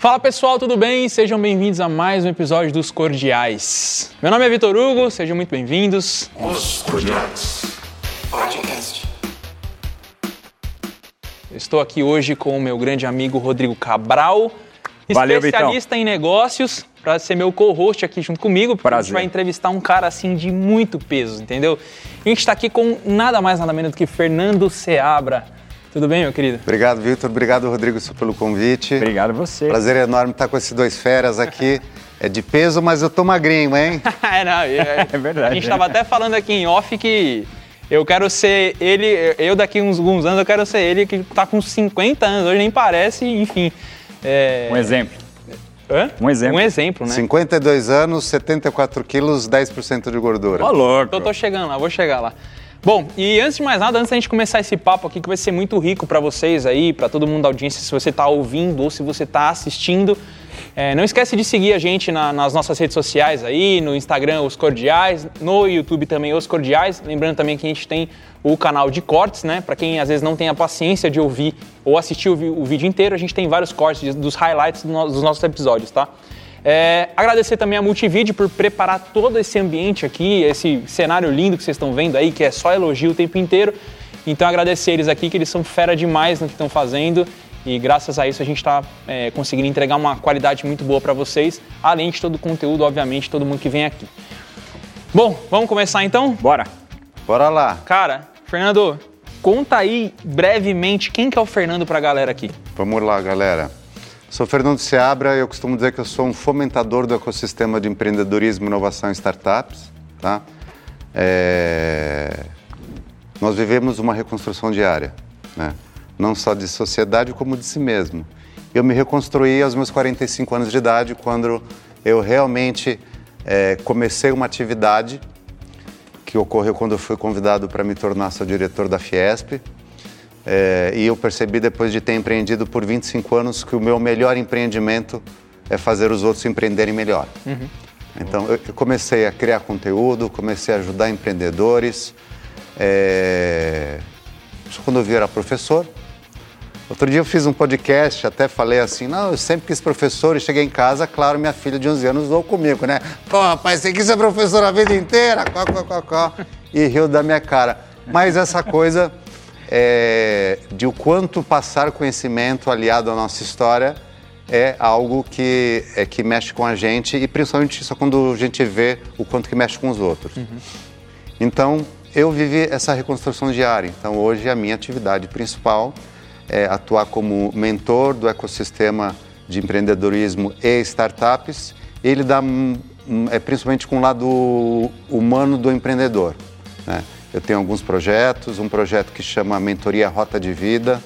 Fala pessoal, tudo bem? Sejam bem-vindos a mais um episódio dos Cordiais. Meu nome é Vitor Hugo, sejam muito bem-vindos. Os Cordiais Podcast. Estou aqui hoje com o meu grande amigo Rodrigo Cabral, Valeu, especialista em negócios, para ser meu co-host aqui junto comigo. porque A gente Prazer. vai entrevistar um cara assim de muito peso, entendeu? A gente está aqui com nada mais nada menos do que Fernando Seabra. Tudo bem, meu querido? Obrigado, Vitor. Obrigado, Rodrigo, pelo convite. Obrigado a você. Prazer enorme estar com esses dois feras aqui. É de peso, mas eu tô magrinho, hein? é, não, é, É verdade. A gente estava até falando aqui em off que eu quero ser ele, eu daqui uns alguns anos eu quero ser ele que tá com 50 anos, hoje nem parece, enfim. É... Um exemplo. Hã? um exemplo. Um exemplo, né? 52 anos, 74 quilos, 10% de gordura. Ô, louco. Eu tô chegando lá, vou chegar lá. Bom, e antes de mais nada, antes da gente começar esse papo aqui, que vai ser muito rico para vocês aí, para todo mundo da audiência, se você tá ouvindo ou se você tá assistindo, é, não esquece de seguir a gente na- nas nossas redes sociais aí, no Instagram Os Cordiais, no YouTube também Os Cordiais. Lembrando também que a gente tem o canal de cortes, né? Para quem às vezes não tem a paciência de ouvir ou assistir o, o vídeo inteiro, a gente tem vários cortes dos highlights dos nossos episódios, tá? É, agradecer também a Multivídeo por preparar todo esse ambiente aqui, esse cenário lindo que vocês estão vendo aí, que é só elogio o tempo inteiro. Então agradecer eles aqui, que eles são fera demais no que estão fazendo. E graças a isso a gente está conseguindo entregar uma qualidade muito boa para vocês, além de todo o conteúdo, obviamente, todo mundo que vem aqui. Bom, vamos começar então? Bora. Bora lá. Cara, Fernando, conta aí brevemente quem que é o Fernando para a galera aqui. Vamos lá, galera. Sou Fernando Seabra e eu costumo dizer que eu sou um fomentador do ecossistema de empreendedorismo, inovação e startups. Tá? É, Nós vivemos uma reconstrução diária, né? não só de sociedade como de si mesmo. Eu me reconstruí aos meus 45 anos de idade, quando eu realmente é, comecei uma atividade que ocorreu quando eu fui convidado para me tornar seu diretor da Fiesp. É, e eu percebi depois de ter empreendido por 25 anos que o meu melhor empreendimento é fazer os outros empreenderem melhor. Então eu comecei a criar conteúdo, comecei a ajudar empreendedores. É... Isso quando eu vi era professor. Outro dia eu fiz um podcast, até falei assim, não, eu sempre quis professor e cheguei em casa, claro, minha filha de 11 anos zoou comigo, né? Pô, rapaz, você quis ser professor a vida inteira, có, có, có, có. E riu da minha cara. Mas essa coisa é, de o quanto passar conhecimento aliado à nossa história é algo que, é, que mexe com a gente e principalmente só quando a gente vê o quanto que mexe com os outros. Então, eu vivi essa reconstrução diária. Então, hoje a minha atividade principal é atuar como mentor do ecossistema de empreendedorismo e startups. Ele dá hum, hum, é principalmente com o lado humano do empreendedor. né? Eu tenho alguns projetos, um projeto que chama Mentoria Rota de Vida,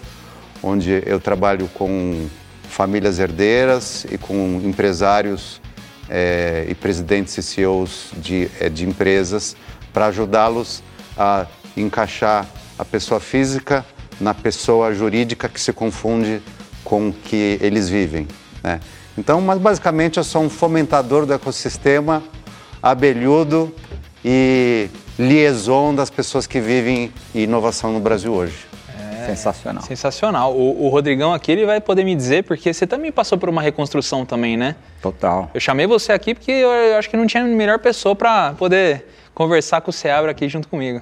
onde eu trabalho com famílias herdeiras e com empresários eh, e presidentes e CEOs de, eh, de empresas para ajudá-los a encaixar a pessoa física na pessoa jurídica que se confunde com o que eles vivem. né? Então, mas basicamente eu sou um fomentador do ecossistema abelhudo e liaison das pessoas que vivem inovação no Brasil hoje. Sensacional. Sensacional. O, o Rodrigão aqui ele vai poder me dizer, porque você também passou por uma reconstrução também, né? Total. Eu chamei você aqui porque eu, eu acho que não tinha melhor pessoa para poder conversar com o Seabra aqui junto comigo.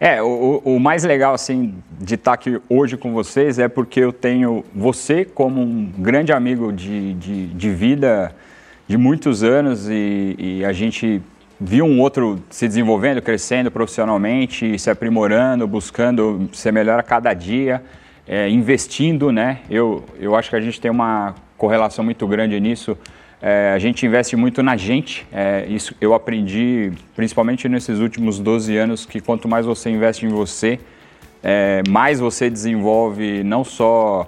É, o, o- o mais legal, assim, de estar aqui hoje com vocês é porque eu tenho você como um grande amigo de, de, de vida de muitos anos e, e a gente viu um outro se desenvolvendo, crescendo profissionalmente, se aprimorando, buscando ser melhor a cada dia, é, investindo, né? Eu, eu acho que a gente tem uma correlação muito grande nisso. É, a gente investe muito na gente. É, isso eu aprendi, principalmente nesses últimos 12 anos, que quanto mais você investe em você, é, mais você desenvolve não só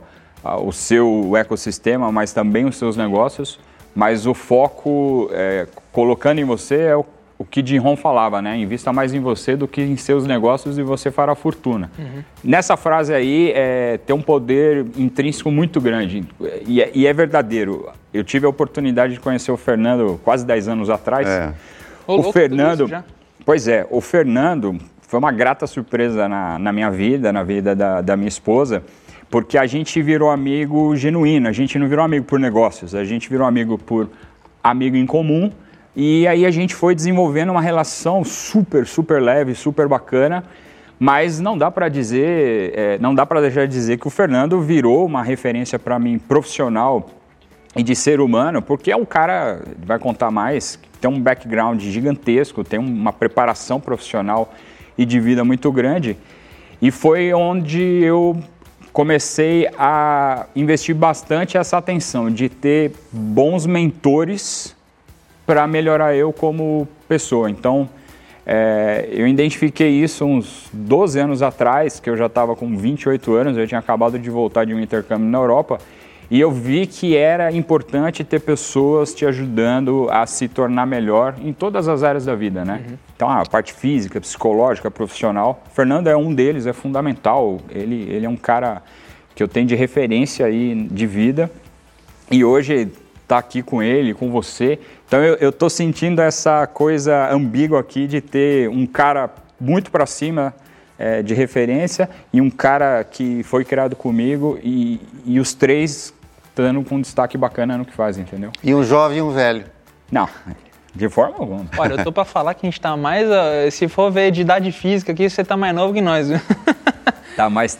o seu ecossistema, mas também os seus negócios. Mas o foco, é, colocando em você, é o, o que Jim Rohn falava, né? Invista mais em você do que em seus negócios e você fará fortuna. Nessa frase aí, é, tem um poder intrínseco muito grande. E é, e é verdadeiro. Eu tive a oportunidade de conhecer o Fernando quase 10 anos atrás. É. O tudo Fernando. Pois é, o Fernando foi uma grata surpresa na, na minha vida, na vida da, da minha esposa, porque a gente virou amigo genuíno, a gente não virou amigo por negócios, a gente virou amigo por amigo em comum. E aí a gente foi desenvolvendo uma relação super, super leve, super bacana. Mas não dá para dizer, é, não dá para deixar de dizer que o Fernando virou uma referência para mim profissional e de ser humano, porque é um cara, vai contar mais, tem um background gigantesco, tem uma preparação profissional e de vida muito grande. E foi onde eu comecei a investir bastante essa atenção de ter bons mentores para melhorar eu como pessoa. Então, é, eu identifiquei isso uns 12 anos atrás, que eu já estava com 28 anos, eu tinha acabado de voltar de um intercâmbio na Europa, e eu vi que era importante ter pessoas te ajudando a se tornar melhor em todas as áreas da vida, né? Uhum. Então, a parte física, psicológica, profissional. O Fernando é um deles, é fundamental. Ele, ele é um cara que eu tenho de referência aí de vida. E hoje tá aqui com ele, com você. Então eu estou sentindo essa coisa ambígua aqui de ter um cara muito para cima é, de referência e um cara que foi criado comigo e, e os três dando com um destaque bacana no que fazem, entendeu? E um jovem e um velho. Não, de forma alguma. Olha, eu tô para falar que a gente tá mais, se for ver de idade física aqui, você tá mais novo que nós, viu? Tá mais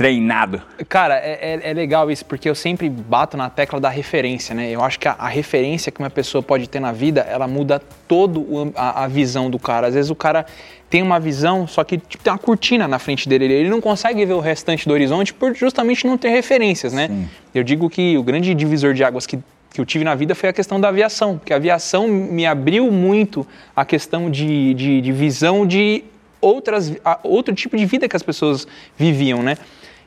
treinado. Cara, é, é, é, legal isso, porque eu sempre bato na tecla da referência, né? Eu acho que a, a referência que uma pessoa pode ter na vida, ela muda todo a, a, visão do cara. Às vezes o cara tem uma visão, só que tipo, tem uma cortina na frente dele, ele não consegue ver o restante do horizonte por justamente não ter referências, né? Sim. Eu digo que o grande divisor de águas que que eu tive na vida foi a questão da aviação, porque a aviação me abriu muito a questão de, de, de visão de outras, outro tipo de vida que as pessoas viviam, né?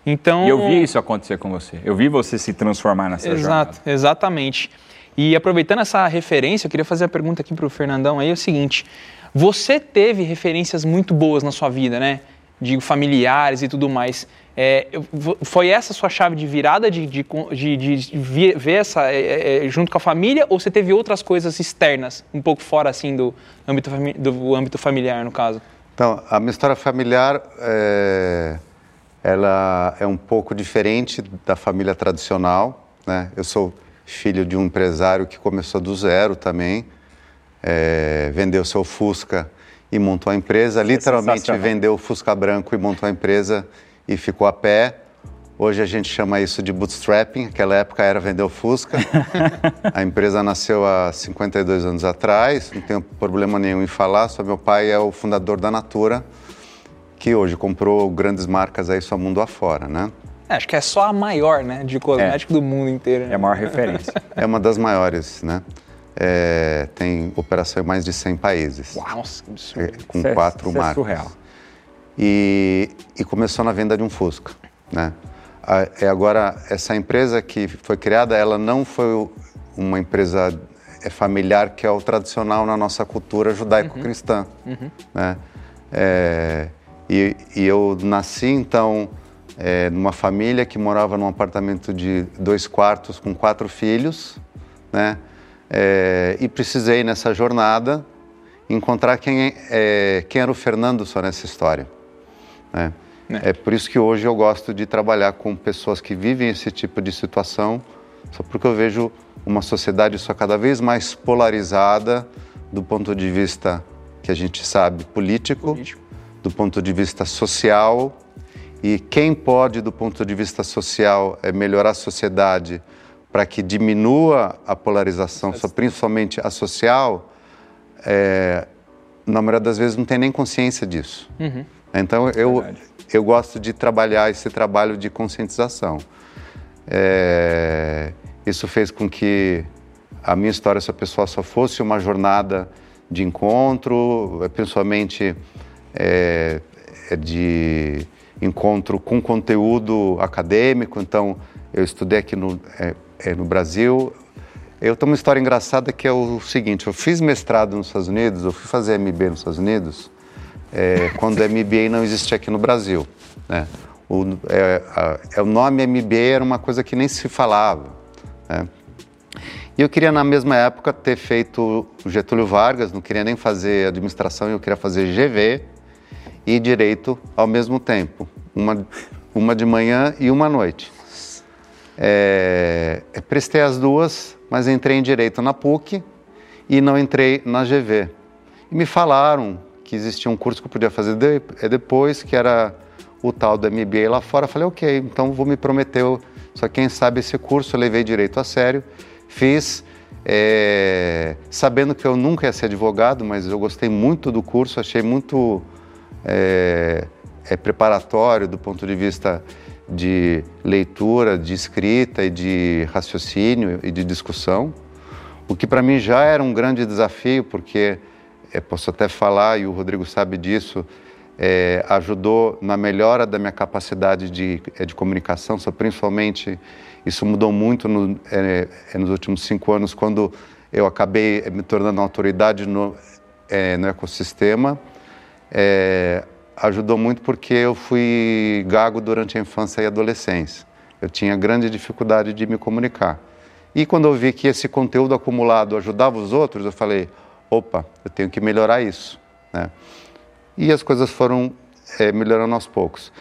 Então, e eu vi isso acontecer com você. Eu vi você se transformar nessa exato, jornada. Exatamente. E aproveitando essa referência, eu queria fazer a pergunta aqui para o Fernandão aí, é o seguinte. Você teve referências muito boas na sua vida, né? Digo, familiares e tudo mais. É, foi essa sua chave de virada de, de, de, de ver essa é, é, junto com a família ou você teve outras coisas externas, um pouco fora assim do âmbito, do âmbito familiar, no caso? Então, a minha história familiar é ela é um pouco diferente da família tradicional. Né? Eu sou filho de um empresário que começou do zero também, é, vendeu seu Fusca e montou a empresa. É Literalmente vendeu o Fusca branco e montou a empresa e ficou a pé. Hoje a gente chama isso de bootstrapping, naquela época era vender o Fusca. a empresa nasceu há 52 anos atrás, não tenho problema nenhum em falar, só meu pai é o fundador da Natura, que hoje comprou grandes marcas aí só mundo afora, né? É, acho que é só a maior, né, de cosmético é. do mundo inteiro. Né? É a maior referência. é uma das maiores, né? É, tem operação em mais de 100 países. Uau, nossa, que absurdo. É, com isso quatro é, marcas. É surreal. E, e começou na venda de um Fusca, né? A, é agora, essa empresa que foi criada, ela não foi uma empresa é, familiar que é o tradicional na nossa cultura judaico-cristã, uhum. uhum. né? É, e, e eu nasci, então, é, numa família que morava num apartamento de dois quartos com quatro filhos, né? É, e precisei, nessa jornada, encontrar quem, é, quem era o Fernando só nessa história. Né? É. é por isso que hoje eu gosto de trabalhar com pessoas que vivem esse tipo de situação, só porque eu vejo uma sociedade só cada vez mais polarizada do ponto de vista que a gente sabe político. político do ponto de vista social e quem pode, do ponto de vista social, é melhorar a sociedade para que diminua a polarização, principalmente a social, é, na maioria das vezes não tem nem consciência disso. Uhum. Então eu, eu gosto de trabalhar esse trabalho de conscientização. É, isso fez com que a minha história, essa pessoa só fosse uma jornada de encontro, principalmente é, é de encontro com conteúdo acadêmico. Então, eu estudei aqui no, é, é, no Brasil. Eu tenho uma história engraçada que é o seguinte: eu fiz mestrado nos Estados Unidos, eu fui fazer MBA nos Estados Unidos, é, quando MBA não existia aqui no Brasil. Né? O, é, a, o nome MBA era uma coisa que nem se falava. Né? E eu queria, na mesma época, ter feito Getúlio Vargas, não queria nem fazer administração, eu queria fazer GV, e direito ao mesmo tempo. Uma, uma de manhã e uma noite. É, é, prestei as duas, mas entrei em direito na PUC e não entrei na GV. E me falaram que existia um curso que eu podia fazer de, é depois, que era o tal do MBA lá fora. Falei, ok, então vou me prometer. Só quem sabe esse curso, eu levei direito a sério, fiz, é, sabendo que eu nunca ia ser advogado, mas eu gostei muito do curso, achei muito é, é preparatório do ponto de vista de leitura, de escrita e de raciocínio e de discussão, o que para mim já era um grande desafio, porque é, posso até falar, e o Rodrigo sabe disso, é, ajudou na melhora da minha capacidade de, é, de comunicação, só principalmente isso mudou muito no, é, é, nos últimos cinco anos, quando eu acabei me tornando autoridade no, é, no ecossistema. É, ajudou muito porque eu fui gago durante a infância e adolescência. Eu tinha grande dificuldade de me comunicar. E quando eu vi que esse conteúdo acumulado ajudava os outros, eu falei: opa, eu tenho que melhorar isso. Né? E as coisas foram é, melhorando aos poucos.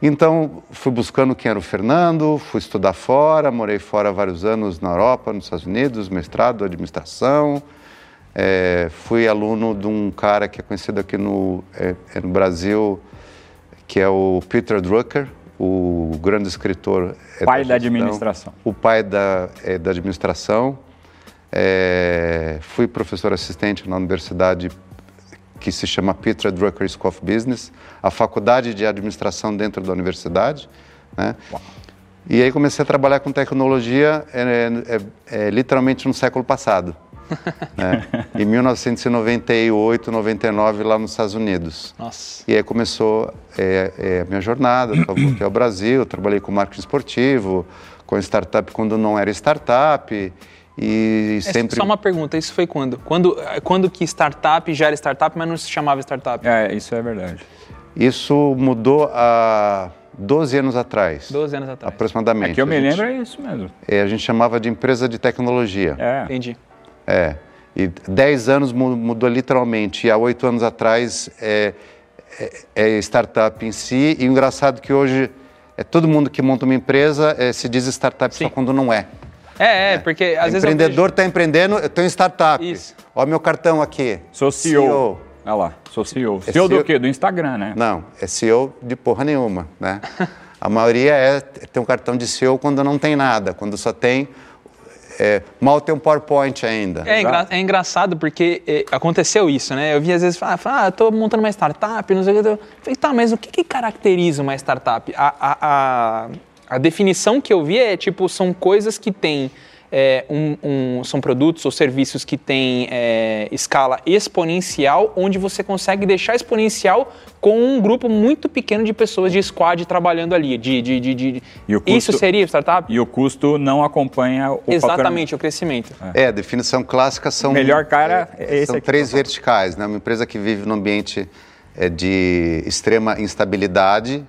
Então, fui buscando quem era o Fernando, fui estudar fora, morei fora vários anos na Europa, nos Estados Unidos, mestrado, administração, é, fui aluno de um cara que é conhecido aqui no, é, é no Brasil, que é o Peter Drucker, o grande escritor. É, pai da, da, administração. O pai da, é, da administração. É, fui professor assistente na universidade que se chama Peter Drucker School of Business, a faculdade de administração dentro da universidade. Né? E aí comecei a trabalhar com tecnologia literalmente no século passado né? em 1998, 99, lá nos Estados Unidos. Nossa. E aí começou é, é, a minha jornada, voltei ao Brasil, trabalhei com marketing esportivo, com startup quando não era startup, e é, sempre... Só uma pergunta, isso foi quando? Quando, quando que startup já era startup, mas não se chamava startup? É, isso é verdade. Isso mudou há 12 anos atrás. 12 anos atrás. Aproximadamente. É que eu me gente, lembro é isso mesmo. É, a gente chamava de empresa de tecnologia. É. Entendi. É. E 10 anos mudou literalmente. E há oito anos atrás é, é, é, startup em si. E o engraçado é que hoje é todo mundo que monta uma empresa é, se diz startup Sim. só quando não é. É, é, porque às vezes. O empreendedor está vejo... empreendendo, eu tenho startup. Isso. Olha meu cartão aqui. Sou CEO. CEO. Olha lá, sou CEO. É CEO, CEO do quê? Do Instagram, né? Não, é CEO de porra nenhuma, né? A maioria é tem um cartão de CEO quando não tem nada, quando só tem é, mal tem um PowerPoint ainda. É, engra é engraçado porque é, aconteceu isso, né? Eu vi às vezes falar, ah, estou montando uma startup, não sei o que. Eu falei, tá, mas o que, que caracteriza uma startup? A, a, a, a definição que eu vi é tipo, são coisas que têm é, um, um, são produtos ou serviços que têm é, escala exponencial, onde você consegue deixar exponencial com um grupo muito pequeno de pessoas de squad trabalhando ali. De, de, de, de... Custo, Isso seria startup? E o custo não acompanha o Exatamente, o crescimento. É. é, a definição clássica são... Melhor cara é, é esse São aqui, três verticais, né? Uma empresa que vive num ambiente é, de extrema instabilidade,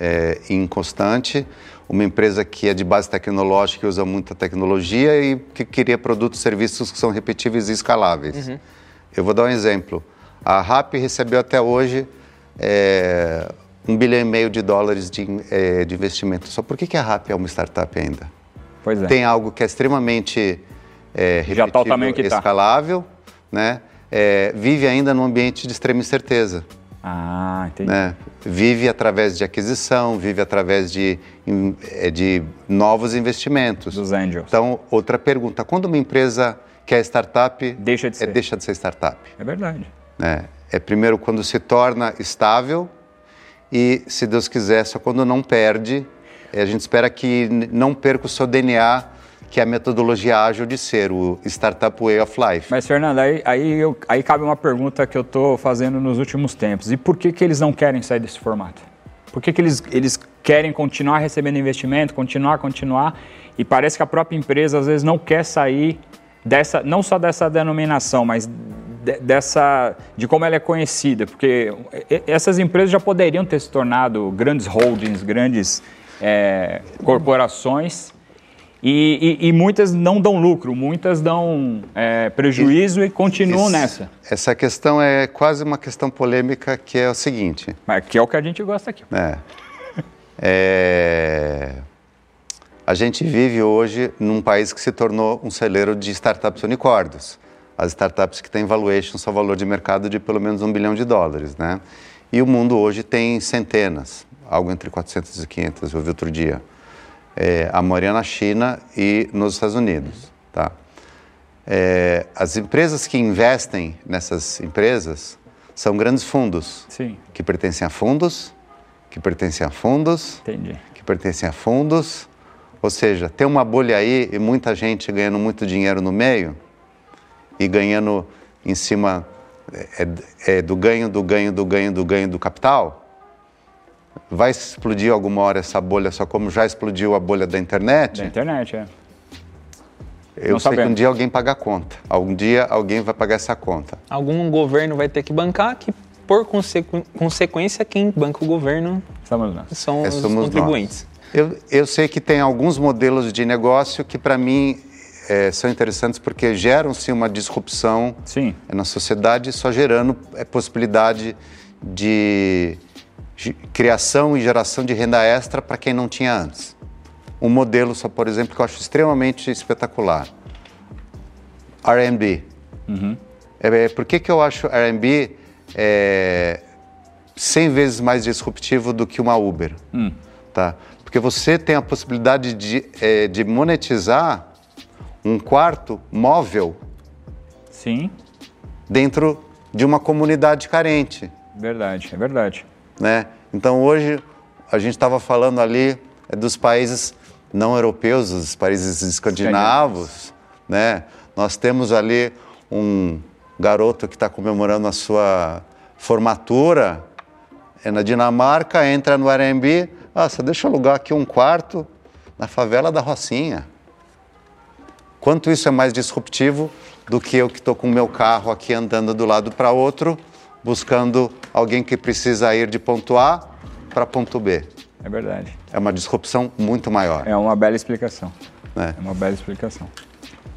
é, inconstante, uma empresa que é de base tecnológica e usa muita tecnologia e que queria produtos e serviços que são repetíveis e escaláveis. Uhum. Eu vou dar um exemplo. A RAP recebeu até hoje é, um bilhão e meio de dólares de, é, de investimento. Só por que, que a RAP é uma startup ainda? Pois é. Tem algo que é extremamente é, repetível, Já tá escalável, tá. né? É, vive ainda num ambiente de extrema incerteza. Ah, entendi. Né? Vive através de aquisição, vive através de, é, de novos investimentos. Dos angels. Então, outra pergunta: quando uma empresa que é startup deixa de é, ser, deixa de ser startup? É verdade. É, é primeiro quando se torna estável e, se Deus quiser, só quando não perde. A gente espera que não perca o seu DNA que é a metodologia ágil de ser, o Startup Way of Life. Mas, Fernando, aí, aí, eu, aí cabe uma pergunta que eu estou fazendo nos últimos tempos. E por que, que eles não querem sair desse formato? Por que, que eles, eles querem continuar recebendo investimento, continuar, continuar, e parece que a própria empresa às vezes não quer sair dessa, não só dessa denominação, mas de, dessa, de como ela é conhecida, porque essas empresas já poderiam ter se tornado grandes holdings, grandes é, corporações, e, e, e, muitas não dão lucro, muitas dão é, prejuízo e, e continuam nessa. Essa questão é quase uma questão polêmica que é o seguinte. Mas que é o que a gente gosta aqui. É. É, A gente vive hoje num país que se tornou um celeiro de startups unicórnios. As startups que têm valuation são valor de mercado de pelo menos um bilhão de dólares, né? E o mundo hoje tem centenas, algo entre 400 e 500, eu vi outro dia. É, a maioria na China e nos Estados Unidos, tá? É, as empresas que investem nessas empresas são grandes fundos Sim, que pertencem a fundos, que pertencem a fundos, entendi. que pertencem a fundos. Ou seja, tem uma bolha aí e muita gente ganhando muito dinheiro no meio e ganhando em cima é, é, do ganho, do ganho, do ganho, do ganho do capital. Vai explodir alguma hora essa bolha, só como já explodiu a bolha da internet? Da internet, é. Eu Não sei que um sabemos. dia alguém paga a conta. Algum dia alguém vai pagar essa conta. Algum governo vai ter que bancar, que por consequ- consequência, quem banca o governo Estamos nós. são É, os somos contribuintes. Eu, eu sei que tem alguns modelos de negócio que, para mim, eh, são interessantes porque geram-se uma disrupção Sim. na sociedade, só gerando eh, possibilidade de criação e geração de renda extra para quem não tinha antes. Um modelo, só por exemplo, que eu acho extremamente espetacular. R&B. É, é, por que, que eu acho R&B é, 100 vezes mais disruptivo do que uma Uber? Tá? Porque você tem a possibilidade de, é, de monetizar um quarto móvel Sim, dentro de uma comunidade carente. verdade, é verdade. Né? Então hoje a gente estava falando ali é, dos países não europeus, dos países escandinavos, né? Nós temos ali um garoto que está comemorando a sua formatura é na Dinamarca, entra no Airbnb, ah, você deixa eu alugar aqui um quarto na favela da Rocinha. Quanto isso é mais disruptivo do que eu que estou com o meu carro aqui andando do lado para outro, buscando alguém que precisa ir de ponto A para ponto B. É verdade. É uma disrupção muito maior. É uma bela explicação. né? É uma bela explicação.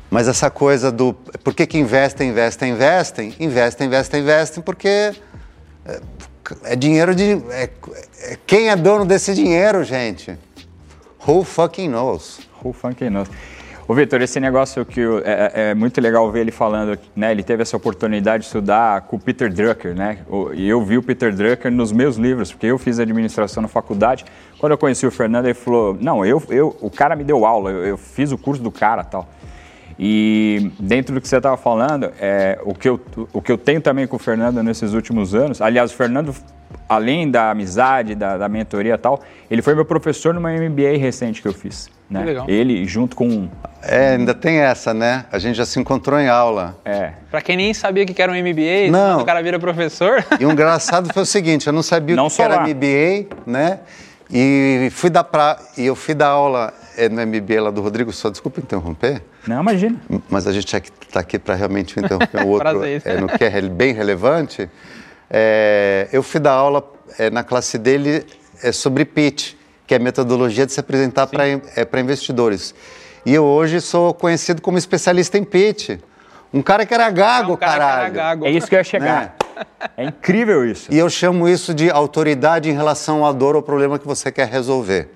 Mas essa coisa do por que, que investem, investem, investem, investem, investem, investem, porque é, é dinheiro de. é- é- quem é dono desse dinheiro, gente? Who fucking knows? Who fucking knows? Ô, Vitor, esse negócio que é, é- é muito legal ver ele falando, né? Ele teve essa oportunidade de estudar com o Peter Drucker, né? E eu vi o Peter Drucker nos meus livros, porque eu fiz administração na faculdade. Quando eu conheci o Fernando, ele falou: Não, eu, eu, o cara me deu aula, eu, eu fiz o curso do cara tal. E dentro do que você estava falando, é, o, que eu, o que eu tenho também com o Fernando nesses últimos anos, aliás, o Fernando, além da amizade, da, da mentoria e tal, ele foi meu professor numa MBA recente que eu fiz. Né? Que legal. Ele, junto com. É, ainda tem essa, né? A gente já se encontrou em aula. É, Pra quem nem sabia que era um MBA, Não. o cara vira professor. E o engraçado foi o seguinte, eu não sabia Não o que era lá. MBA, né? E fui dar pra, e eu fui dar aula eh, no MBA lá do Rodrigo, só desculpa interromper, não, imagina. mas a gente está aqui para realmente interromper o outro Prazer. eh, no que é bem relevante. Eh, eu fui dar aula eh, na classe dele eh, sobre pitch, que é a metodologia de se apresentar para investidores. E eu hoje sou conhecido como especialista em pitch. Um cara que era gago, um cara que era caralho. gago. É isso que eu ia chegar. É incrível isso. E eu chamo isso de autoridade em relação à dor ou problema que você quer resolver.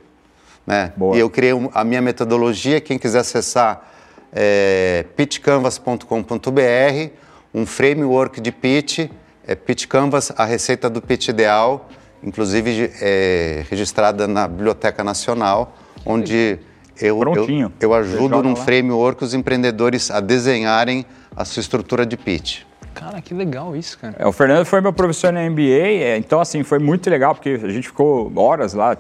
Né? Boa. E eu criei a minha metodologia, quem quiser acessar é pitchcanvas.com.br, um framework de pitch, é Pitch Canvas, a receita do pitch ideal, inclusive é, registrada na Biblioteca Nacional, onde eu, eu, eu ajudo num lá. framework os empreendedores a desenharem a sua estrutura de pitch. Cara, que legal isso, cara. É, o Fernando foi meu professor na MBA, é, então assim, foi muito legal, porque a gente ficou horas lá.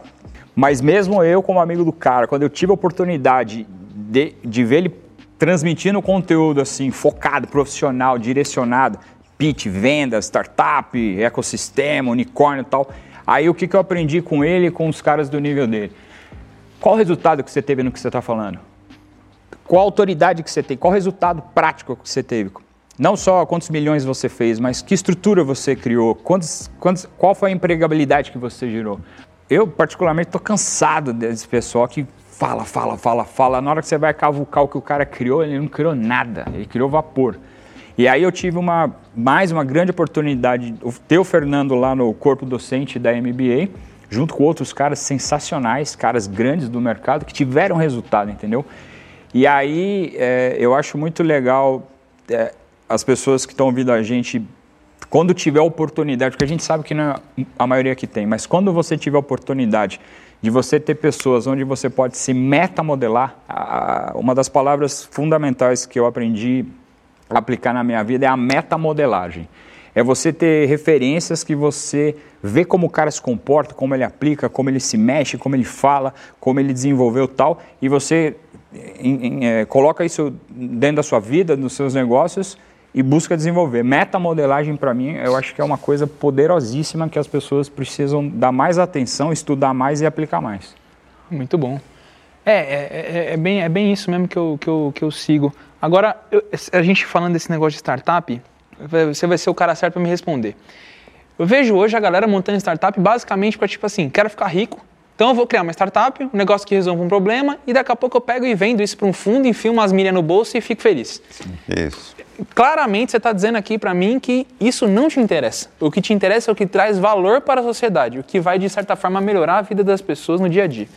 Mas mesmo eu, como amigo do cara, quando eu tive a oportunidade de, de ver ele transmitindo conteúdo assim, focado, profissional, direcionado, pitch, vendas, startup, ecossistema, unicórnio e tal, aí o que, que eu aprendi com ele e com os caras do nível dele? Qual o resultado que você teve no que você está falando? Qual autoridade que você tem? Qual resultado prático que você teve? Não só quantos milhões você fez, mas que estrutura você criou? Quantos, quantos, qual foi a empregabilidade que você gerou? Eu, particularmente, estou cansado desse pessoal que fala, fala, fala, fala. Na hora que você vai cavucar o que o cara criou, ele não criou nada, ele criou vapor. E aí eu tive uma, mais uma grande oportunidade de ter o Fernando lá no corpo docente da MBA, junto com outros caras sensacionais, caras grandes do mercado que tiveram resultado, entendeu? E aí é, eu acho muito legal é, as pessoas que estão ouvindo a gente, quando tiver oportunidade, porque a gente sabe que não é a maioria que tem, mas quando você tiver oportunidade de você ter pessoas onde você pode se metamodelar, a, uma das palavras fundamentais que eu aprendi aplicar na minha vida é a metamodelagem. É você ter referências que você vê como o cara se comporta, como ele aplica, como ele se mexe, como ele fala, como ele desenvolveu tal, e você em, em, é, coloca isso dentro da sua vida, nos seus negócios e busca desenvolver. Metamodelagem, para mim, eu acho que é uma coisa poderosíssima que as pessoas precisam dar mais atenção, estudar mais e aplicar mais. Muito bom. É, é, é, é bem, é bem isso mesmo que eu, que eu, que eu sigo. Agora, eu, a gente falando desse negócio de startup, você vai ser o cara certo para me responder. Eu vejo hoje a galera montando startup basicamente para tipo assim, quero ficar rico, então eu vou criar uma startup, um negócio que resolva um problema e daqui a pouco eu pego e vendo isso para um fundo, enfio umas milhas no bolso e fico feliz. Isso. Claramente você está dizendo aqui para mim que isso não te interessa. O que te interessa é o que traz valor para a sociedade, o que vai de certa forma melhorar a vida das pessoas no dia a dia.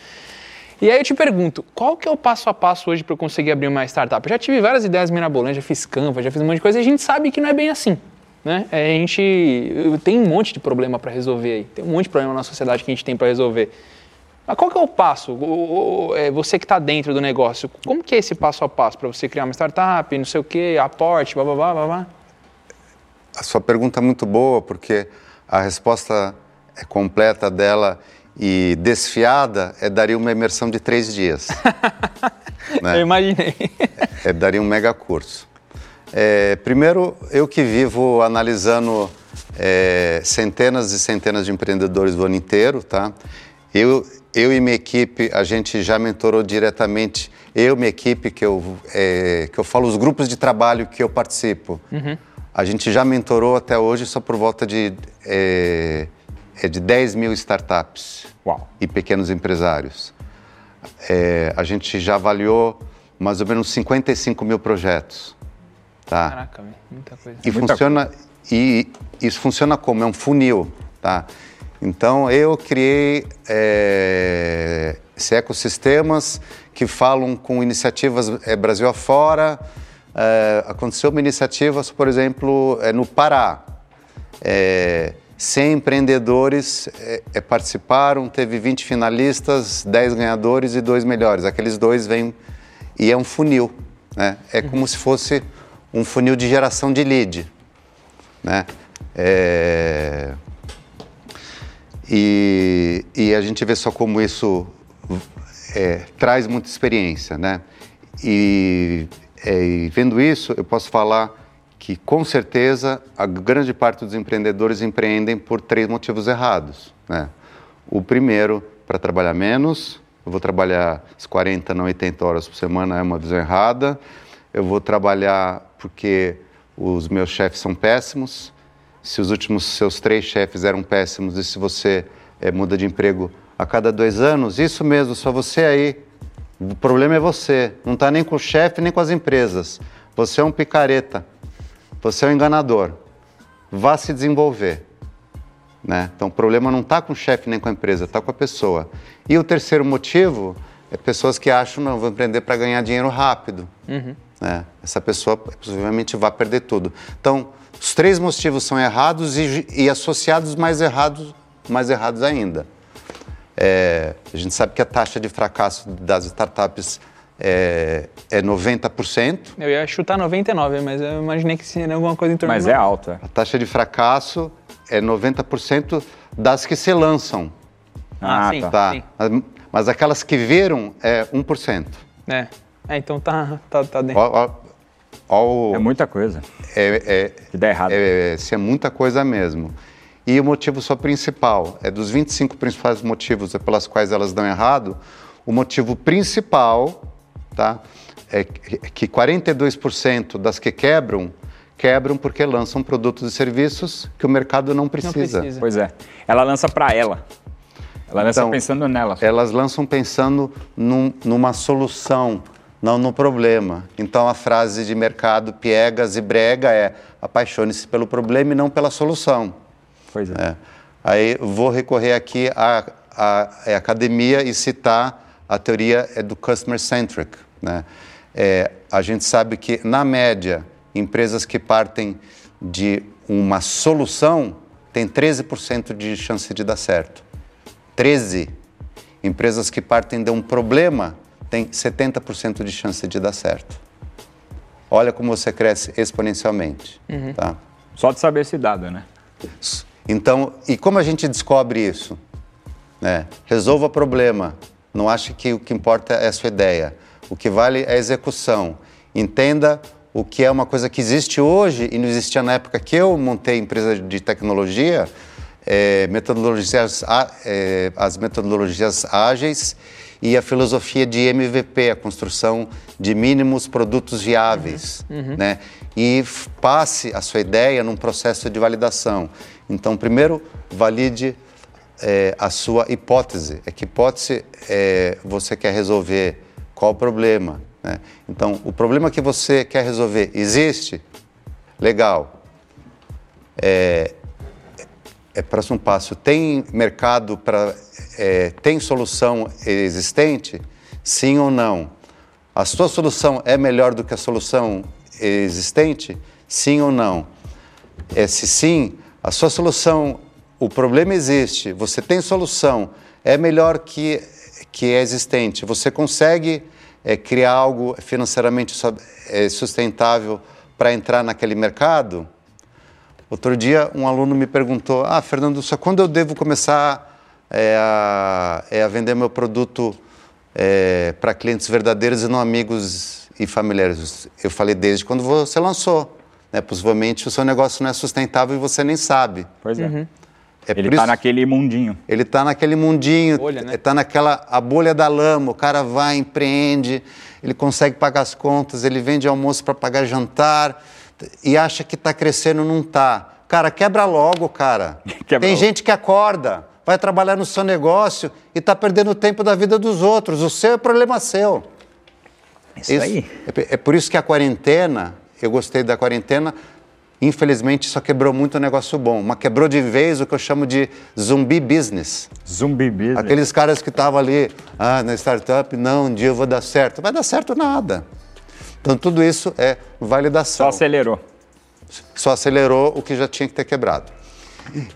E aí eu te pergunto, qual que é o passo a passo hoje para eu conseguir abrir uma startup? Eu já tive várias ideias mirabolantes, já fiz Canva, já fiz um monte de coisa e a gente sabe que não é bem assim. Né? É, a gente tem um monte de problema para resolver aí, tem um monte de problema na sociedade que a gente tem para resolver. Mas qual que é o passo? É, você que está dentro do negócio, como que é esse passo a passo para você criar uma startup, não sei o quê, aporte, blá, blá, blá, blá, blá? A sua pergunta é muito boa, porque a resposta é completa dela e desfiada é daria uma imersão de três dias. né? Eu imaginei. É, é, daria um mega curso. É, primeiro, eu que vivo analisando é, centenas e centenas de empreendedores do ano inteiro, tá? Eu, eu e minha equipe, a gente já mentorou diretamente, eu e minha equipe, que eu, é, que eu falo os grupos de trabalho que eu participo, uhum. a gente já mentorou até hoje só por volta de, é, é de 10 mil startups Uau. e pequenos empresários. É, a gente já avaliou mais ou menos 55 mil projetos. Tá? Caraca, muita coisa. E, muita funciona, coisa. e isso funciona como? É um funil. Tá? Então eu criei é, esse ecossistemas que falam com iniciativas é, Brasil afora. É, aconteceu uma iniciativa, por exemplo, é, no Pará. É, 100 empreendedores é, é, participaram, teve 20 finalistas, 10 ganhadores e dois melhores. Aqueles dois vêm e é um funil. Né? É como uhum. se fosse um funil de geração de lead. Né? É, e, e a gente vê só como isso é, traz muita experiência, né? E, é, e, vendo isso, eu posso falar que, com certeza, a grande parte dos empreendedores empreendem por três motivos errados, né? O primeiro, para trabalhar menos, eu vou trabalhar as 40, não 80 horas por semana, é uma visão errada. Eu vou trabalhar porque os meus chefes são péssimos, se os últimos seus três chefes eram péssimos e se você é, muda de emprego a cada dois anos, isso mesmo, só você aí. O problema é você. Não está nem com o chefe nem com as empresas. Você é um picareta. Você é um enganador. Vá se desenvolver. Né? Então o problema não está com o chefe nem com a empresa, está com a pessoa. E o terceiro motivo é pessoas que acham, não, vou empreender para ganhar dinheiro rápido. Uhum. Né? Essa pessoa possivelmente vai perder tudo. Então, os três motivos são errados e, e associados mais errados, mais errados ainda. É, a gente sabe que a taxa de fracasso das startups é, é 90%. Eu ia chutar 99%, mas eu imaginei que seria alguma coisa em torno Mas é alta. A taxa de fracasso é 90% das que se lançam. Ah, ah sim, tá. Sim. Mas, mas, aquelas que viram é 1%. É, é então tá, tá, tá dentro. Ó, ó, ao, é muita coisa. É, é, que dá errado. É, é, é muita coisa mesmo. E o motivo só principal, é dos 25 principais motivos pelas quais elas dão errado, o motivo principal tá, é que 42% das que quebram, quebram porque lançam produtos e serviços que o mercado não precisa. Não precisa. Pois é. Ela lança para ela. Ela lança então, pensando nela. Elas lançam pensando num, numa solução não no problema. Então a frase de mercado piegas e brega é apaixone-se pelo problema e não pela solução. Pois é. é. Aí vou recorrer aqui a, a, a academia e citar a teoria é do customer centric. Né? É, a gente sabe que, na média, empresas que partem de uma solução têm 13% de chance de dar certo. 13. Empresas que partem de um problema têm 70% de chance de dar certo. Olha como você cresce exponencialmente. Tá? Só de saber esse dado, né? Então, e como a gente descobre isso? Né? Resolva problema. Não ache que o que importa é a sua ideia. O que vale é a execução. Entenda o que é uma coisa que existe hoje e não existia na época que eu montei empresa de tecnologia, é, metodologias, é, as metodologias ágeis e a filosofia de MVP, a construção de mínimos produtos viáveis, né? E passe a sua ideia num processo de validação. Então, primeiro, valide é, a sua hipótese. É que hipótese é, você quer resolver? Qual o problema? né? Então, o problema que você quer resolver existe? Legal. É, é próximo passo. Tem mercado para. É, tem solução existente? Sim ou não? A sua solução é melhor do que a solução existente? Sim ou não? É, se sim, a sua solução, o problema existe, você tem solução, é melhor que, que é existente. Você consegue é, criar algo financeiramente é, sustentável para entrar naquele mercado? Outro dia, um aluno me perguntou: Ah, Fernando, só quando eu devo começar é, a, é, a vender meu produto é, para clientes verdadeiros e não amigos e familiares? Eu falei: Desde quando você lançou. Né? Possivelmente o seu negócio não é sustentável e você nem sabe. Pois é. É Ele está isso- naquele mundinho. ele está naquele mundinho, Bolha, né? está naquela a bolha da lama. O cara vai, empreende, ele consegue pagar as contas, ele vende almoço para pagar jantar e acha que está crescendo, não está. Cara, quebra logo, cara. Quebra Tem logo. gente que acorda, vai trabalhar no seu negócio e está perdendo o tempo da vida dos outros. O seu é problema seu. Isso, aí. É, é por isso que a quarentena, eu gostei da quarentena, infelizmente só quebrou muito negócio bom, mas quebrou de vez o que eu chamo de zumbi business. Zumbi business. Aqueles caras que estavam ali, ah, na startup, não, um dia eu vou dar certo. Vai dar certo nada. Então tudo isso é Só validação. acelerou. Só acelerou o que já tinha que ter quebrado.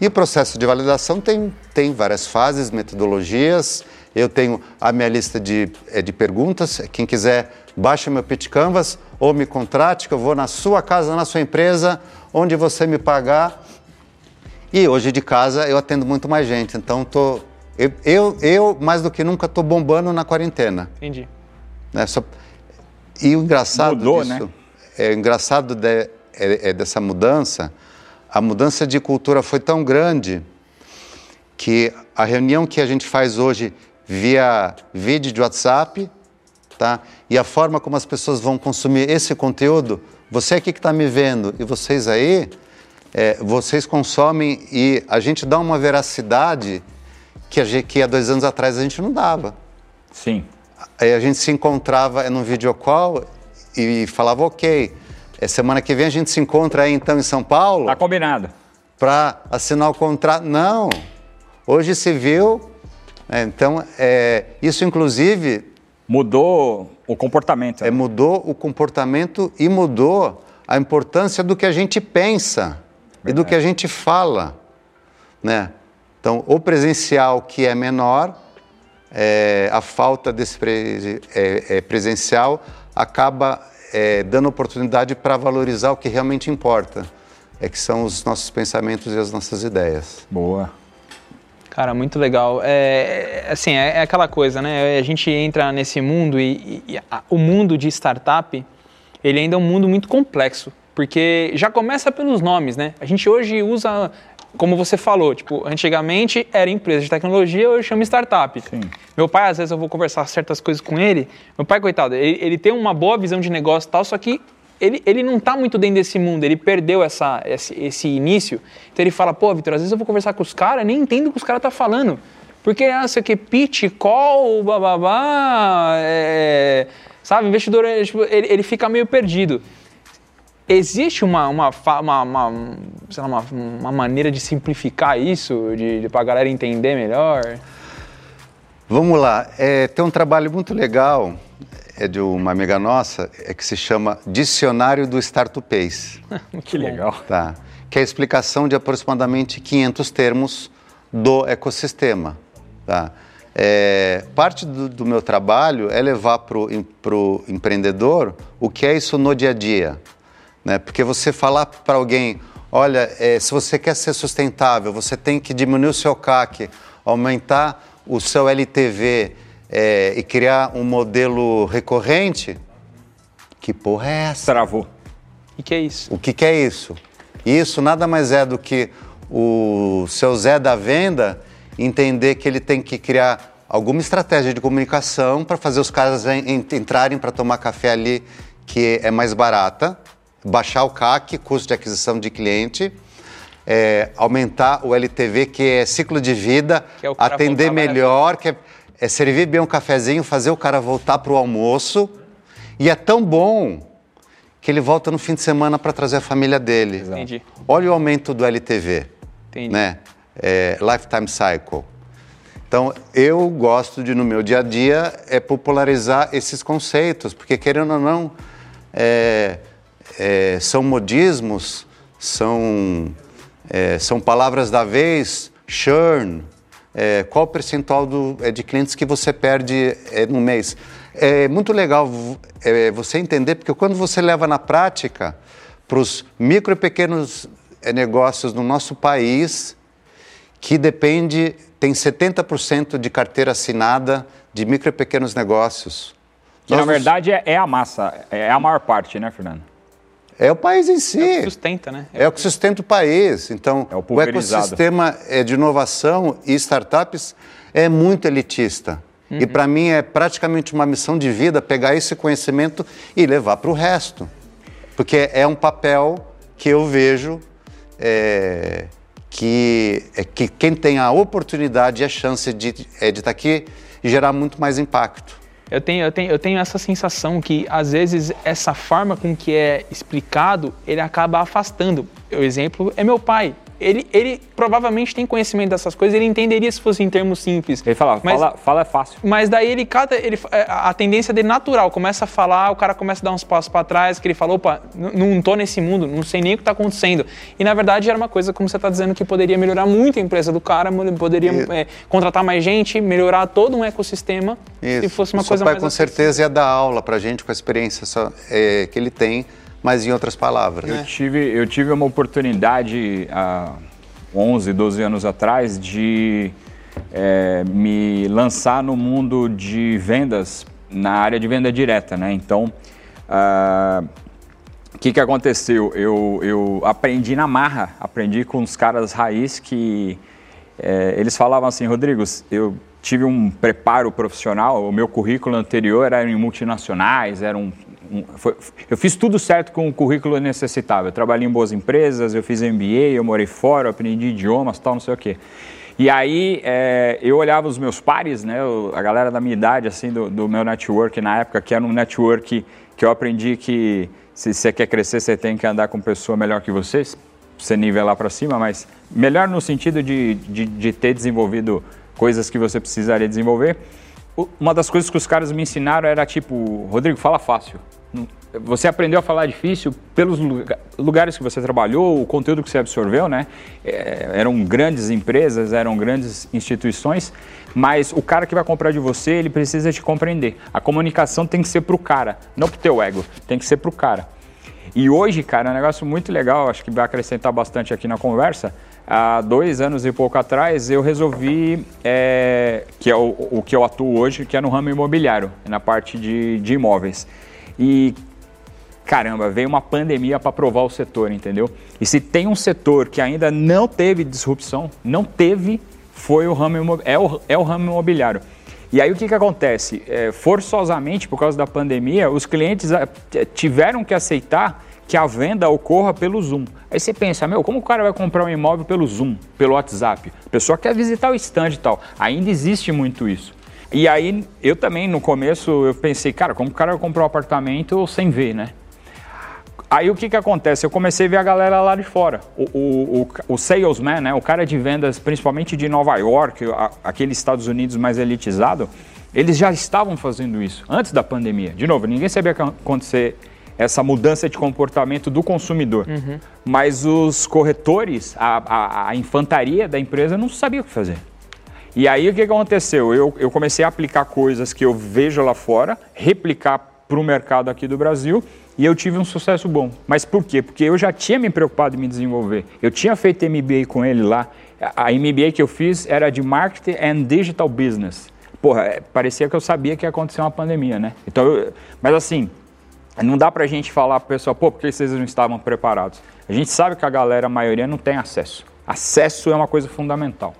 E o processo de validação tem, tem várias fases, metodologias. Eu tenho a minha lista de, eh, de perguntas. Quem quiser, baixa meu Pitch Canvas ou me contrate, que eu vou na sua casa, na sua empresa, onde você me pagar. E hoje de casa eu atendo muito mais gente. Então, tô, eu, eu, eu mais do que nunca, estou bombando na quarentena. Entendi. Né? Só- E o engraçado Mudou, disso, né? é, o engraçado de- é- é dessa mudança, a mudança de cultura foi tão grande que a reunião que a gente faz hoje via vídeo de WhatsApp, tá? E a forma como as pessoas vão consumir esse conteúdo, você aqui que está me vendo e vocês aí, é, vocês consomem e a gente dá uma veracidade que, a gente, que há dois anos atrás a gente não dava. Sim. Aí a gente se encontrava num video call e falava, ok, é, semana que vem a gente se encontra aí então em São Paulo Tá combinado. para assinar o contrato. Não, hoje se viu. Né, então, é, isso inclusive Mudou o comportamento. é, mudou o comportamento e mudou a importância do que a gente pensa e do que a gente fala. Né? Então, o presencial que é menor, é, a falta desse pre- é, é, presencial acaba é, dando oportunidade para valorizar o que realmente importa, é que são os nossos pensamentos e as nossas ideias. Boa. Cara, muito legal. É, é, assim, é, é aquela coisa, né? A gente entra nesse mundo e, e- e a- o mundo de startup, ele ainda é um mundo muito complexo, porque já começa pelos nomes, né? A gente hoje usa, como você falou, tipo, antigamente era empresa de tecnologia, hoje chama startup. Sim. Meu pai, às vezes eu vou conversar certas coisas com ele, meu pai, coitado, ele, ele tem uma boa visão de negócio e tal, só que ele, ele não tá muito dentro desse mundo, ele perdeu essa, esse, esse início. Então ele fala, pô, Vitor, às vezes eu vou conversar com os caras, nem entendo o que os caras tá falando. Porque, ah, sei o que, pitch, call, bababá, é, sabe, investidor, é, tipo, ele, ele fica meio perdido. Existe uma, uma, uma, uma, lá, uma, uma maneira de simplificar isso, de, de, pra galera entender melhor? Vamos lá. É, tem um trabalho muito legal, é de uma amiga nossa, é que se chama Dicionário do Startupês. que legal. Tá. Que é a explicação de aproximadamente 500 termos do ecossistema. Tá? É, parte do, do, meu trabalho é levar para o empreendedor o que é isso no dia a dia. Né? Porque você falar para alguém, olha, é, se você quer ser sustentável, você tem que diminuir o seu CAC, aumentar o seu LTV é, e criar um modelo recorrente, que porra é essa? Travou. E que é isso? O que, que é isso? Isso nada mais é do que o seu Zé da venda entender que ele tem que criar alguma estratégia de comunicação para fazer os caras entrarem para tomar café ali que é mais barata, baixar o CAC, custo de aquisição de cliente, é, aumentar o LTV, que é ciclo de vida, é atender melhor, que é, é, servir bem um cafezinho, fazer o cara voltar para o almoço. E é tão bom que ele volta no fim de semana para trazer a família dele. Entendi. Olha o aumento do LTV. Entendi. Né? É, lifetime cycle. Então, eu gosto de, no meu dia a dia, é popularizar esses conceitos, porque, querendo ou não, é, é, são modismos, são é, são palavras da vez, churn, é, qual o percentual do, é, de clientes que você perde é, no mês. É muito legal é, você entender, porque quando você leva na prática para os micro e pequenos é, negócios no nosso país, que depende, tem 70% de carteira assinada de micro e pequenos negócios. Que Nós na verdade é, é a massa, é a maior parte, né, Fernando? É o país em si. É o que sustenta, né? É, é o que sustenta o país. Então, é o, o ecossistema é, de inovação e startups é muito elitista. Uhum. E para mim é praticamente uma missão de vida pegar esse conhecimento e levar para o resto. Porque é um papel que eu vejo é, que, é, que quem tem a oportunidade e a chance de estar é, de tá aqui gerar muito mais impacto. Eu tenho, eu, tenho, eu tenho essa sensação que, às vezes, essa forma com que é explicado, ele acaba afastando. O exemplo é meu pai ele, ele provavelmente tem conhecimento dessas coisas, ele entenderia se fosse em termos simples. Ele fala, mas, fala, fala é fácil. Mas daí ele cada ele, é, a tendência dele natural, começa a falar, o cara começa a dar uns passos para trás, que ele falou, opa, não tô nesse mundo, não sei nem o que está acontecendo. E na verdade era uma coisa, como você está dizendo, que poderia melhorar muito a empresa do cara, poderia é, contratar mais gente, melhorar todo um ecossistema, Isso. se fosse uma o coisa pai, mais com acessível. certeza ia dar aula para gente com a experiência só, é, que ele tem, mas em outras palavras. Eu, tive, eu tive uma oportunidade... Uh 11, 12 anos atrás, de é, me lançar no mundo de vendas, na área de venda direta, né? Então, o ah, que, que aconteceu? Eu, eu aprendi na marra, aprendi com os caras raiz que é, eles falavam assim, Rodrigo, eu tive um preparo profissional, o meu currículo anterior era em multinacionais, era um foi, eu fiz tudo certo com o currículo necessitável. Eu trabalhei em boas empresas, eu fiz MBA, eu morei fora, eu aprendi idiomas, tal, não sei o quê. E aí é, eu olhava os meus pares, né, a galera da minha idade, assim, do, do, meu network na época, que era um network que eu aprendi que se você quer crescer, você tem que andar com pessoa melhor que você, você nivelar para cima, mas melhor no sentido de, de, de ter desenvolvido coisas que você precisaria desenvolver. Uma das coisas que os caras me ensinaram era tipo, Rodrigo, fala fácil. Você aprendeu a falar difícil pelos lugares que você trabalhou, o conteúdo que você absorveu, né? É, eram grandes empresas, eram grandes instituições, mas o cara que vai comprar de você, ele precisa te compreender. A comunicação tem que ser para o cara, não para o teu ego, tem que ser para o cara. E hoje, cara, é um negócio muito legal, acho que vai acrescentar bastante aqui na conversa. Há dois anos e pouco atrás, eu resolvi, é, que é o, o, que eu atuo hoje, que é no ramo imobiliário, na parte de, de imóveis. E caramba, veio uma pandemia para provar o setor, entendeu? E se tem um setor que ainda não teve disrupção, não teve, foi o ramo é o, é o ramo imobiliário. E aí o que, que acontece? É, forçosamente, por causa da pandemia, os clientes ah, tiveram que aceitar que a venda ocorra pelo Zoom. Aí você pensa, meu, como o cara vai comprar um imóvel pelo Zoom, pelo WhatsApp? A pessoa quer visitar o stand e tal. Ainda existe muito isso. E aí, eu também, no começo, eu pensei, cara, como o cara vai comprar um apartamento sem ver, né? Aí o que, que acontece? Eu comecei a ver a galera lá de fora. O, o, o, o salesman, né, o cara de vendas, principalmente de Nova York, a, aquele Estados Unidos mais elitizado, eles já estavam fazendo isso antes da pandemia. De novo, ninguém sabia que ia acontecer essa mudança de comportamento do consumidor. Uhum. Mas os corretores, a, a, a, infantaria da empresa não sabia o que fazer. E aí o que aconteceu? Eu, eu comecei a aplicar coisas que eu vejo lá fora, replicar para o mercado aqui do Brasil e eu tive um sucesso bom. Mas por quê? Porque eu já tinha me preocupado em me desenvolver. Eu tinha feito MBA com ele lá. A MBA que eu fiz era de Marketing and Digital Business. Porra, é, parecia que eu sabia que ia acontecer uma pandemia, né? Então, eu, mas assim, não dá pra gente falar pro pessoal, pô, porque vocês não estavam preparados? A gente sabe que a galera, a maioria, não tem acesso. Acesso é uma coisa fundamental.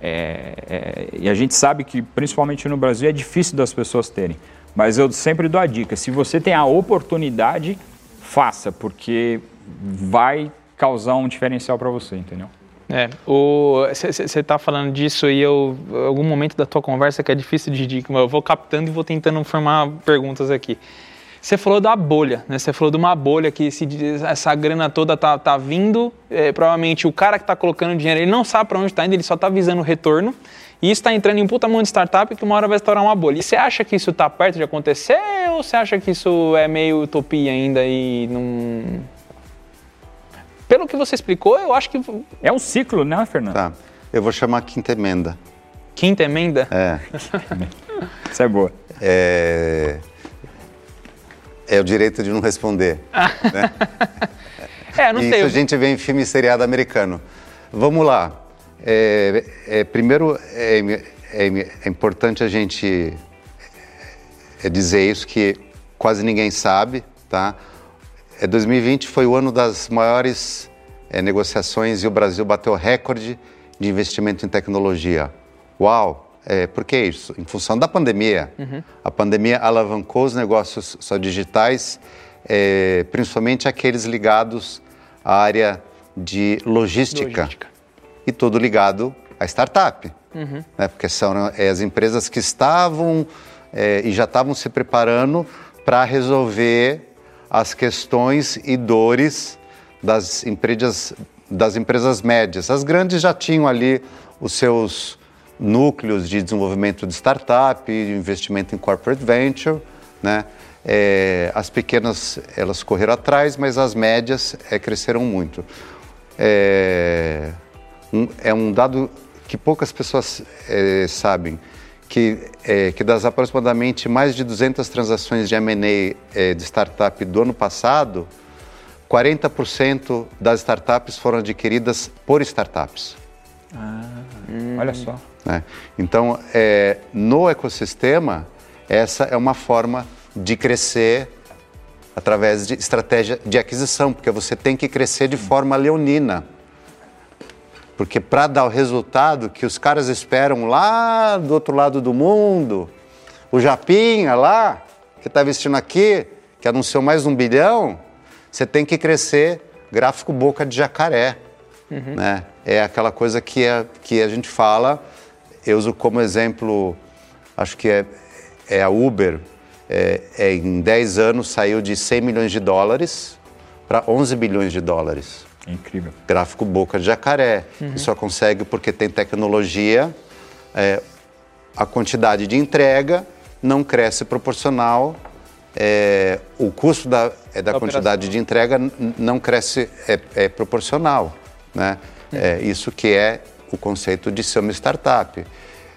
É, é, e a gente sabe que, principalmente no Brasil, é difícil das pessoas terem. Mas eu sempre dou a dica: se você tem a oportunidade, faça, porque vai causar um diferencial para você, entendeu? É, você está falando disso e eu, algum momento da tua conversa que é difícil de dizer, eu vou captando e vou tentando formar perguntas aqui. Você falou da bolha, né? Você falou de uma bolha que se, essa grana toda tá, tá vindo, é, provavelmente o cara que está colocando dinheiro, ele não sabe para onde está indo, ele só está visando o retorno. E isso está entrando em um puta monte de startup que uma hora vai estourar uma bolha. E você acha que isso está perto de acontecer ou você acha que isso é meio utopia ainda e não. Pelo que você explicou, eu acho que. É um ciclo, né, Fernando? Tá. Eu vou chamar quinta emenda. Quinta emenda? É. isso é boa. É é o direito de não responder. né? É, não Isso sei. a gente vê em filme e seriado americano. Vamos lá. É, é, primeiro, é, é, é, importante a gente é, dizer isso que quase ninguém sabe, tá? É, 2020 foi o ano das maiores é, negociações e o Brasil bateu recorde de investimento em tecnologia. Uau! É, por que isso? Em função da pandemia. Uhum. A pandemia alavancou os negócios só digitais, é, principalmente aqueles ligados à área de logística, logística. e tudo ligado à startup. Uhum. Né? Porque são é, as empresas que estavam é, e já estavam se preparando para resolver as questões e dores das empresas, das empresas médias. As grandes já tinham ali os seus núcleos de desenvolvimento de startup, de investimento em corporate venture, né? É, as pequenas elas correram atrás, mas as médias é, cresceram muito. É um, é um, dado que poucas pessoas é, sabem, que, é, que das aproximadamente mais de 200 transações de M&A é, de startup do ano passado, 40% das startups foram adquiridas por startups. Ah, hum. olha só. Né? Então, é, no ecossistema, essa é uma forma de crescer através de estratégia de aquisição, porque você tem que crescer de forma leonina. Porque para dar o resultado que os caras esperam lá do outro lado do mundo, o Japinha lá, que está vestindo aqui, que anunciou mais um bilhão, você tem que crescer gráfico boca de jacaré. Uhum. Né? É aquela coisa que, é, que a gente fala eu uso como exemplo, acho que é, é a Uber, é, é, em 10 anos saiu de 100 milhões de dólares para 11 bilhões de dólares. incrível. Gráfico boca de jacaré. Uhum. só consegue porque tem tecnologia, é, a quantidade de entrega não cresce proporcional, é, o custo da, é, da quantidade de entrega não cresce é, é proporcional. Né? É, isso que é o conceito de ser uma startup.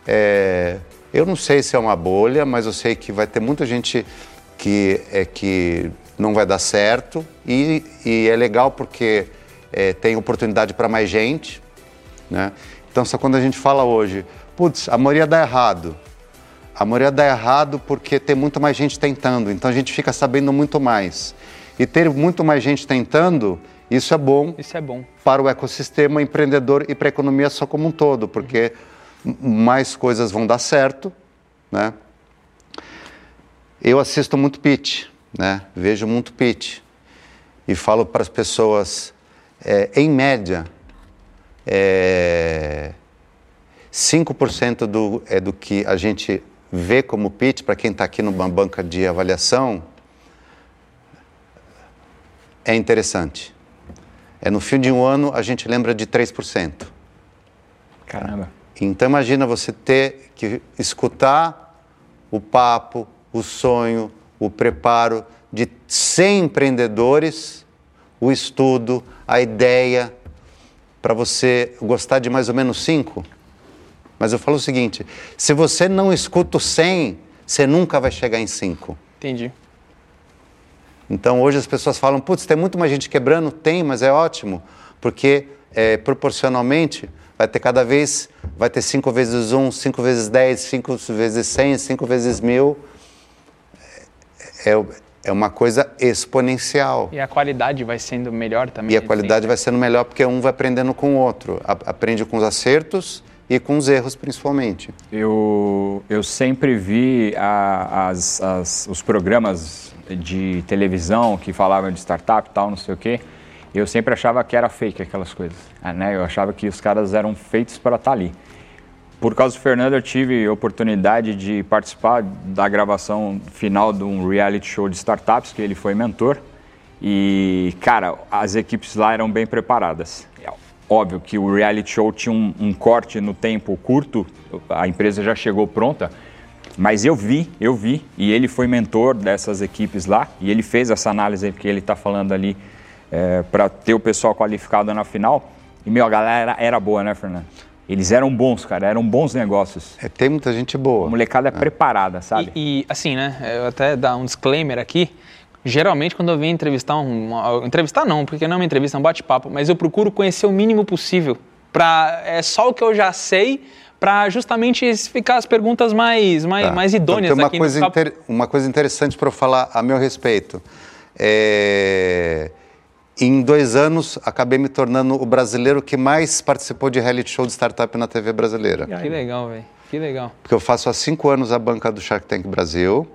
É, eu não sei se é uma bolha, mas eu sei que vai ter muita gente que, é, que não vai dar certo e, e é legal porque é, tem oportunidade para mais gente. Né? Então, só quando a gente fala hoje, putz, a maioria dá errado. A maioria dá errado porque tem muito mais gente tentando, então a gente fica sabendo muito mais. E ter muito mais gente tentando isso é bom. Isso é bom. Para o ecossistema empreendedor e para a economia só como um todo, porque mais coisas vão dar certo, né? Eu assisto muito pitch, né? Vejo muito pitch e falo para as pessoas, é, em média, é, 5% do, é do que a gente vê como pitch, para quem está aqui numa banca de avaliação, é interessante. É no fim de um ano a gente lembra de 3%. Caramba. Então imagina você ter que escutar o papo, o sonho, o preparo de 100 empreendedores, o estudo, a ideia, para você gostar de mais ou menos 5. Mas eu falo o seguinte: se você não escuta o 100, você nunca vai chegar em 5. Entendi. Então hoje as pessoas falam, putz, tem muito mais gente quebrando? Tem, mas é ótimo, porque é, proporcionalmente vai ter cada vez, vai ter 5 vezes 1, 5 vezes 10, 5 vezes 100, 5 vezes 1000. É, é uma coisa exponencial. E a qualidade vai sendo melhor também. E a qualidade vai sendo melhor porque um vai aprendendo com o outro. A- Aprende com os acertos e com os erros, principalmente. Eu, eu sempre vi a- as- as- os programas de televisão que falavam de startup e tal, não sei o quê. Eu sempre achava que era fake aquelas coisas. ah, Né? Eu achava que os caras eram feitos para estar ali. Por causa do Fernando, eu tive a oportunidade de participar da gravação final de um reality show de startups, que ele foi mentor. E, cara, as equipes lá eram bem preparadas. É Óbvio que o reality show tinha um, um corte no tempo curto, a empresa já chegou pronta, mas eu vi, eu vi, e ele foi mentor dessas equipes lá, e ele fez essa análise que ele está falando ali para ter o pessoal qualificado na final. E, meu, a galera era boa, né, Fernando? Eles eram bons, cara, eram bons negócios. É, tem muita gente A boa. molecada é preparada, sabe? E, e, assim, né? Eu até dar um disclaimer aqui. Geralmente, quando eu venho entrevistar um. uma- entrevistar não, porque não é uma entrevista, é um bate-papo, mas eu procuro conhecer o mínimo possível. Pra, é só o que eu já sei, para justamente ficar as perguntas mais, mais, Tá. mais Então, idôneas tem uma aqui coisa, inter- uma coisa interessante para eu falar a meu respeito. É, Em dois anos, acabei me tornando o brasileiro que mais participou de reality show de startup na TV brasileira. Que legal, velho. Que legal. Porque eu faço há cinco anos a banca do Shark Tank Brasil,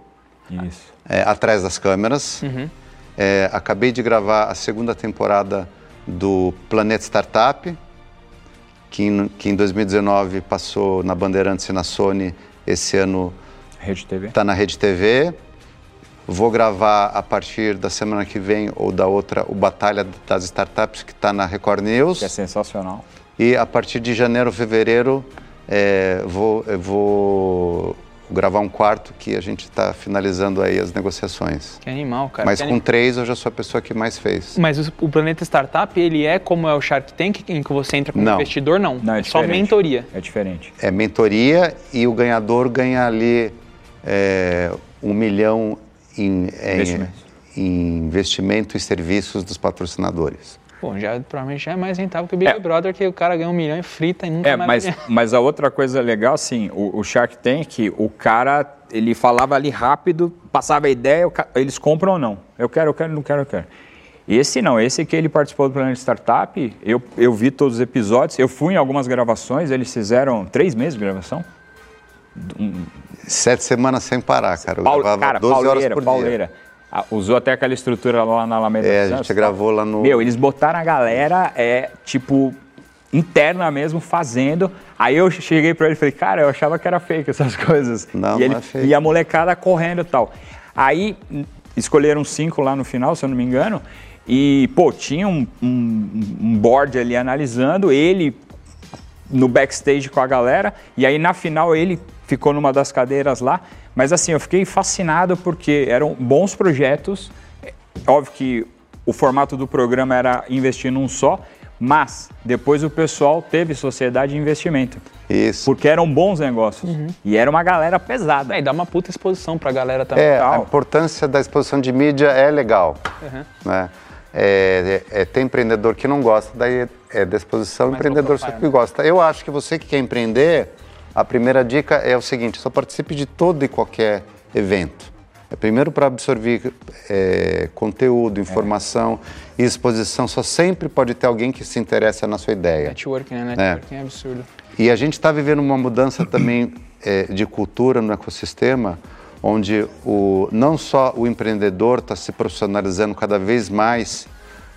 Isso. é, atrás das câmeras. Uhum. É, acabei de gravar a segunda temporada do Planeta Startup, que em, que em 2019 passou na Bandeirantes e na Sony. Esse ano está na Rede TV. Vou gravar a partir da semana que vem ou da outra o Batalha das Startups, que está na Record News. Que é sensacional. E a partir de janeiro, fevereiro, é, vou, vou gravar um quarto que a gente está finalizando aí as negociações. Que animal, cara. Mas que com anim- três eu já sou a pessoa que mais fez. Mas o, o Planeta Startup, ele é como é o Shark Tank, em que você entra como Não. investidor? Não. Não, é só diferente. mentoria. É diferente. É mentoria e o ganhador ganha ali é, um milhão em, em- Investimento. em investimento e serviços dos patrocinadores. Bom, já, provavelmente já é mais rentável que o Big É. Brother, que o cara ganha um milhão e frita e nunca É, mais mas, mas a outra coisa legal, assim, o, o Shark Tank, o cara, ele falava ali rápido, passava a ideia, o eles compram ou não. Eu quero, eu quero, não quero, eu quero. Esse não, esse que ele participou do Planeta Startup, eu, eu vi todos os episódios, eu fui em algumas gravações, eles fizeram três meses de gravação. Sete semanas sem parar, cara. Eu Paul- cara, 12 horas pauleira, por pauleira. Ah, usou até aquela estrutura lá na Alameda É, a gente tá? gravou lá no- Meu, eles botaram a galera, é, tipo, interna mesmo, fazendo. Aí eu cheguei pra ele e falei, cara, eu achava que era fake essas coisas. Não, e, ele, não é fake. e a molecada correndo e tal. Aí hum, escolheram cinco lá no final, se eu não me engano. E, pô, tinha um, um- um board ali analisando, ele no backstage com a galera. E aí na final ele ficou numa das cadeiras lá. Mas assim, eu fiquei fascinado porque eram bons projetos. É, Óbvio que o formato do programa era investir num só, mas depois o pessoal teve sociedade de investimento. Isso. Porque eram bons negócios. E era uma galera pesada. É, e dá uma puta exposição pra galera também. É, a importância da exposição de mídia é legal. Né? É, é, é, tem empreendedor que não gosta daí é da exposição, Mais empreendedor que gosta. Eu acho que você que quer empreender, a primeira dica é o seguinte: só participe de todo e qualquer evento. É primeiro para absorver é, conteúdo, informação e exposição. Só sempre pode ter alguém que se interessa na sua ideia. Networking, né? Networking é, absurdo. E a gente está vivendo uma mudança também eh, de cultura no ecossistema, onde o, não só o empreendedor está se profissionalizando cada vez mais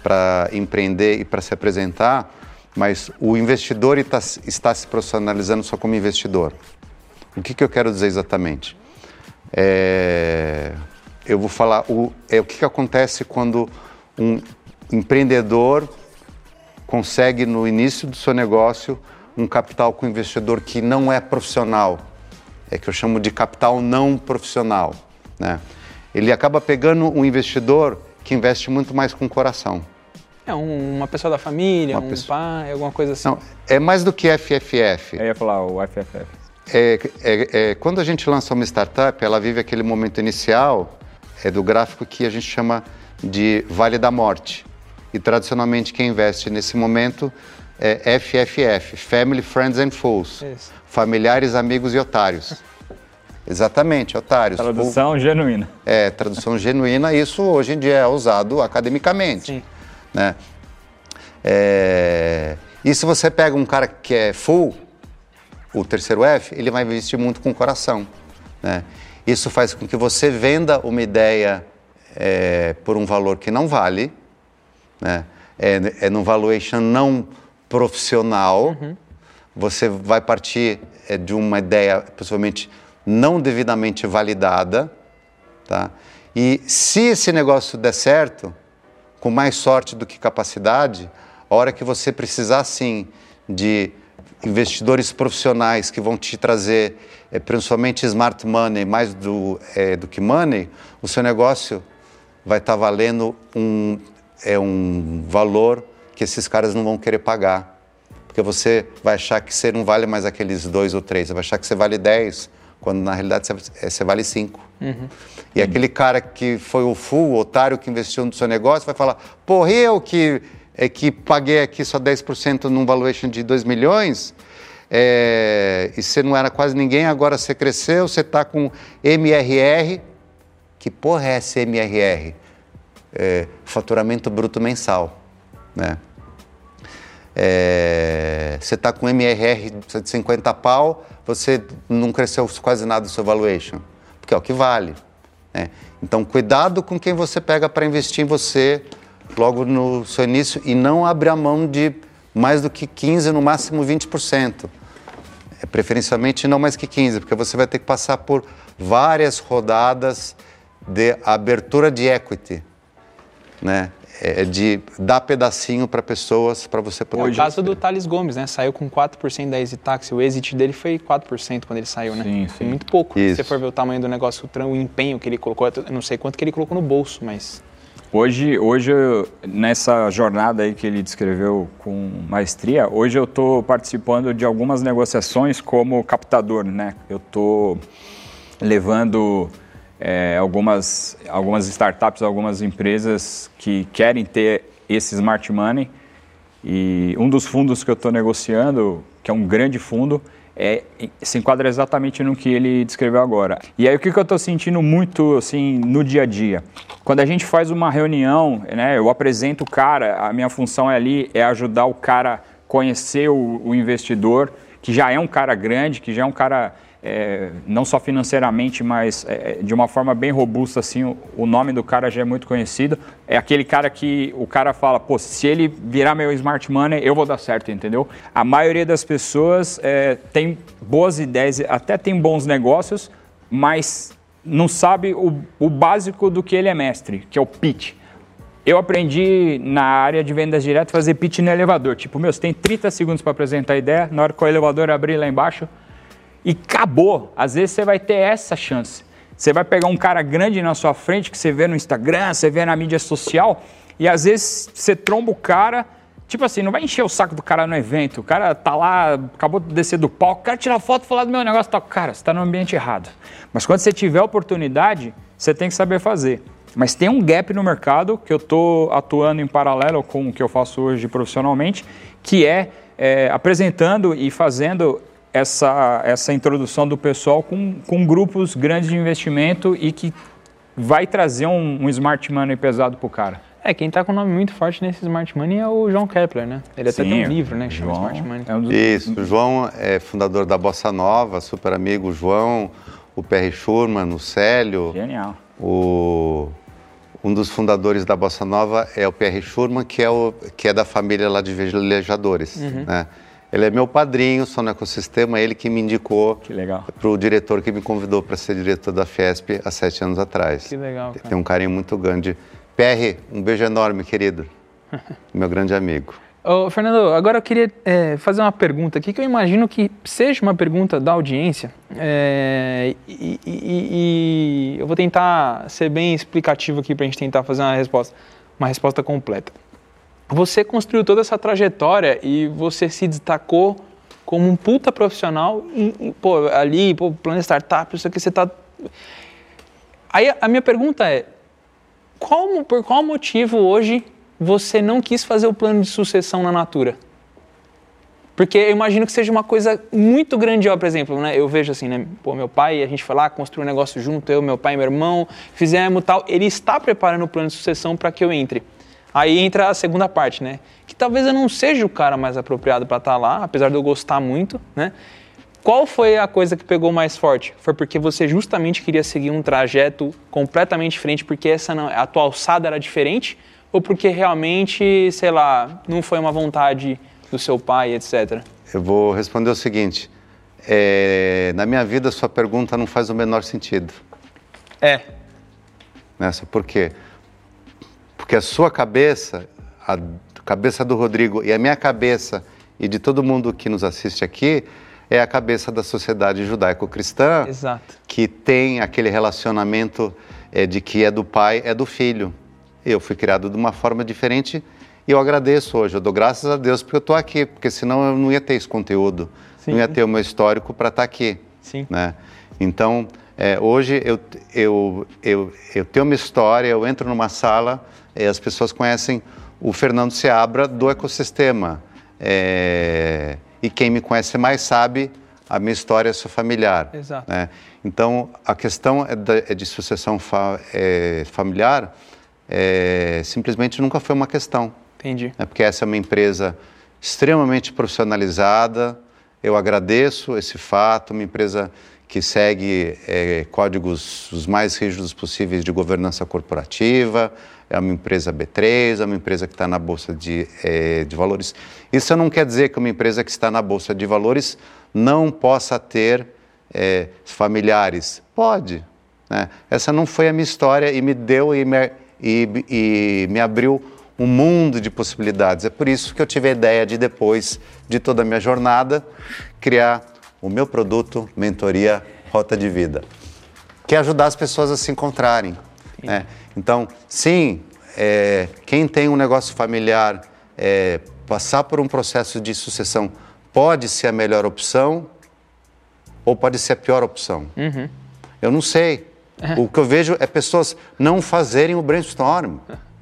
para empreender e para se apresentar, mas o investidor está, está se profissionalizando só como investidor. O que, que eu quero dizer exatamente? É, eu vou falar o, é, o que, que acontece quando um empreendedor consegue no início do seu negócio um capital com investidor que não é profissional, é que eu chamo de capital não profissional, né? Ele acaba pegando um investidor que investe muito mais com o coração. É um- uma pessoa da família, Uma um pessoa- pai, alguma coisa assim. Não, é mais do que FFF. Eu ia falar o FFF. É, é- é, quando a gente lança uma startup, ela vive aquele momento inicial é, do gráfico que a gente chama de Vale da Morte. E tradicionalmente quem investe nesse momento é FFF, Family, Friends and Fools. Isso. Familiares, amigos e otários. Exatamente, otários. Tradução genuína. É, tradução genuína, isso hoje em dia é usado academicamente. Sim. Né? É, E se você pega um cara que é full, o terceiro F, ele vai investir muito com o coração. Né? Isso faz com que você venda uma ideia é, por um valor que não vale, né? é, é num valuation não profissional. Você vai partir é, de uma ideia possivelmente não devidamente validada. Tá? E se esse negócio der certo, com mais sorte do que capacidade, a hora que você precisar sim de investidores profissionais que vão te trazer eh, principalmente smart money mais do, eh, do que money, o seu negócio vai estar valendo um, é, um valor que esses caras não vão querer pagar. Porque você vai achar que você não vale mais aqueles dois ou três, vai achar que você vale 10, quando na realidade você, você vale 5. E aquele cara que foi o full, o otário que investiu no seu negócio, vai falar: porra, eu que, é, que paguei aqui só 10% num valuation de 2 milhões, é, e você não era quase ninguém, agora você cresceu, você está com MRR. Que porra é esse MRR? É, faturamento bruto mensal. Né? É, você está com MRR de 50 pau, você não cresceu quase nada o seu valuation, porque é o que vale. né? Então, cuidado com quem você pega para investir em você logo no seu início e não abrir a mão de mais do que 15%, no máximo 20%. É, preferencialmente não mais que 15%, porque você vai ter que passar por várias rodadas de abertura de equity né? É de dar pedacinho para pessoas para você poder. É o caso do Thales Gomes, né? Saiu com 4% da Easy Taxi. O exit dele foi 4% quando ele saiu, né? Sim, Foi sim. muito pouco. Se Isso. você for ver o tamanho do negócio, o tram- o empenho que ele colocou, eu não sei quanto que ele colocou no bolso, mas Hoje, hoje nessa jornada aí que ele descreveu com maestria, hoje eu estou participando de algumas negociações como captador, né? Eu estou levando é, algumas, algumas startups, algumas empresas que querem ter esse smart money e um dos fundos que eu estou negociando, que é um grande fundo, é, se enquadra exatamente no que ele descreveu agora. E aí o que, que eu estou sentindo muito assim no dia a dia? Quando a gente faz uma reunião, né, eu apresento o cara, a minha função é ali é ajudar o cara conhecer o, o investidor, que já é um cara grande, que já é um cara é, não só financeiramente, mas é, de uma forma bem robusta, assim, o, o nome do cara já é muito conhecido. É aquele cara que o cara fala, pô, se ele virar meu smart money, eu vou dar certo, entendeu? A maioria das pessoas é, tem boas ideias, até tem bons negócios, mas não sabe o, o básico do que ele é mestre, que é o pitch. Eu aprendi na área de vendas direto fazer pitch no elevador. Tipo, meu, você tem 30 segundos para apresentar a ideia, na hora que o elevador abrir lá embaixo, e acabou. Às vezes você vai ter essa chance. Você vai pegar um cara grande na sua frente que você vê no Instagram, você vê na mídia social, e às vezes você tromba o cara, tipo assim, não vai encher o saco do cara no evento. O cara tá lá, acabou de descer do palco, quero tirar foto e falar do meu negócio. Tá, cara, você está no ambiente errado. Mas quando você tiver oportunidade, você tem que saber fazer. Mas tem um gap no mercado que eu estou atuando em paralelo com o que eu faço hoje profissionalmente, que é, é apresentando e fazendo essa, essa introdução do pessoal com, com grupos grandes de investimento e que vai trazer um, um smart money pesado para o cara. É, quem tá com um nome muito forte nesse Smart Money é o João Kepler, né? Ele até tem um livro, né? Que chama João Smart Money. é um dos- Isso, o João é fundador da Bossa Nova, super amigo o João, o PR Schurman, o Célio, Genial. o, um dos fundadores da Bossa Nova é o PR Schurman, que é, o, que é da família lá de velejadores. Né? Ele é meu padrinho, sou no ecossistema, ele que me indicou para o diretor que me convidou para ser diretor da Fiesp há sete anos atrás. Que legal, cara. Tem um carinho muito grande. PR, um beijo enorme, querido. meu grande amigo. Ô, Fernando, agora eu queria é, fazer uma pergunta aqui que eu imagino que seja uma pergunta da audiência é, e, e- e eu vou tentar ser bem explicativo aqui para a gente tentar fazer uma resposta, uma resposta completa. Você construiu toda essa trajetória e você se destacou como um puta profissional em, em, pô, ali, pô, plano startup, isso aqui você tá. Aí a- a minha pergunta é: qual, por qual motivo hoje você não quis fazer o plano de sucessão na Natura? Porque eu imagino que seja uma coisa muito grandiosa, por exemplo, né? Eu vejo assim, né? Pô, meu pai, a gente foi lá, construiu um negócio junto, eu, meu pai e meu irmão, fizemos tal. Ele está preparando o plano de sucessão para que eu entre. Aí entra a segunda parte, né? Que talvez eu não seja o cara mais apropriado para estar lá, apesar de eu gostar muito, né? Qual foi a coisa que pegou mais forte? Foi porque você justamente queria seguir um trajeto completamente diferente, porque essa não, a tua alçada era diferente, ou porque realmente, sei lá, não foi uma vontade do seu pai, etc. Eu vou responder o seguinte: é, na minha vida, sua pergunta não faz o menor sentido. É, Nessa, por quê? Porque a sua cabeça, a cabeça do Rodrigo e a minha cabeça e de todo mundo que nos assiste aqui é a cabeça da sociedade judaico-cristã que tem aquele relacionamento é, de que é do pai, é do filho. Eu fui criado de uma forma diferente e eu agradeço hoje. Eu dou graças a Deus porque eu estou aqui, porque senão eu não ia ter esse conteúdo, Sim. não ia ter o meu histórico para estar aqui. Sim. Né? Então, é, hoje eu, eu, eu, eu tenho uma história, eu entro numa sala as pessoas conhecem o Fernando Seabra do ecossistema. É, e quem me conhece mais sabe a minha história sua familiar. Exato. né? Então, a questão é é de sucessão fa- é, familiar é, simplesmente nunca foi uma questão Entendi. né, porque essa é uma empresa extremamente profissionalizada. Eu agradeço esse fato, uma empresa que segue eh, códigos os mais rígidos possíveis de governança corporativa, é uma empresa B3, é uma empresa que está na Bolsa de, eh, de Valores. Isso não quer dizer que uma empresa que está na Bolsa de Valores não possa ter eh, familiares. Pode. né? Essa não foi a minha história e me deu e me, e, e me abriu um mundo de possibilidades. É por isso que eu tive a ideia de, depois de toda a minha jornada, criar o meu produto Mentoria Rota de Vida, que é ajudar as pessoas a se encontrarem. Né? Então, sim, é, quem tem um negócio familiar, é, passar por um processo de sucessão pode ser a melhor opção ou pode ser a pior opção. Eu não sei. O que eu vejo é pessoas não fazerem o brainstorm.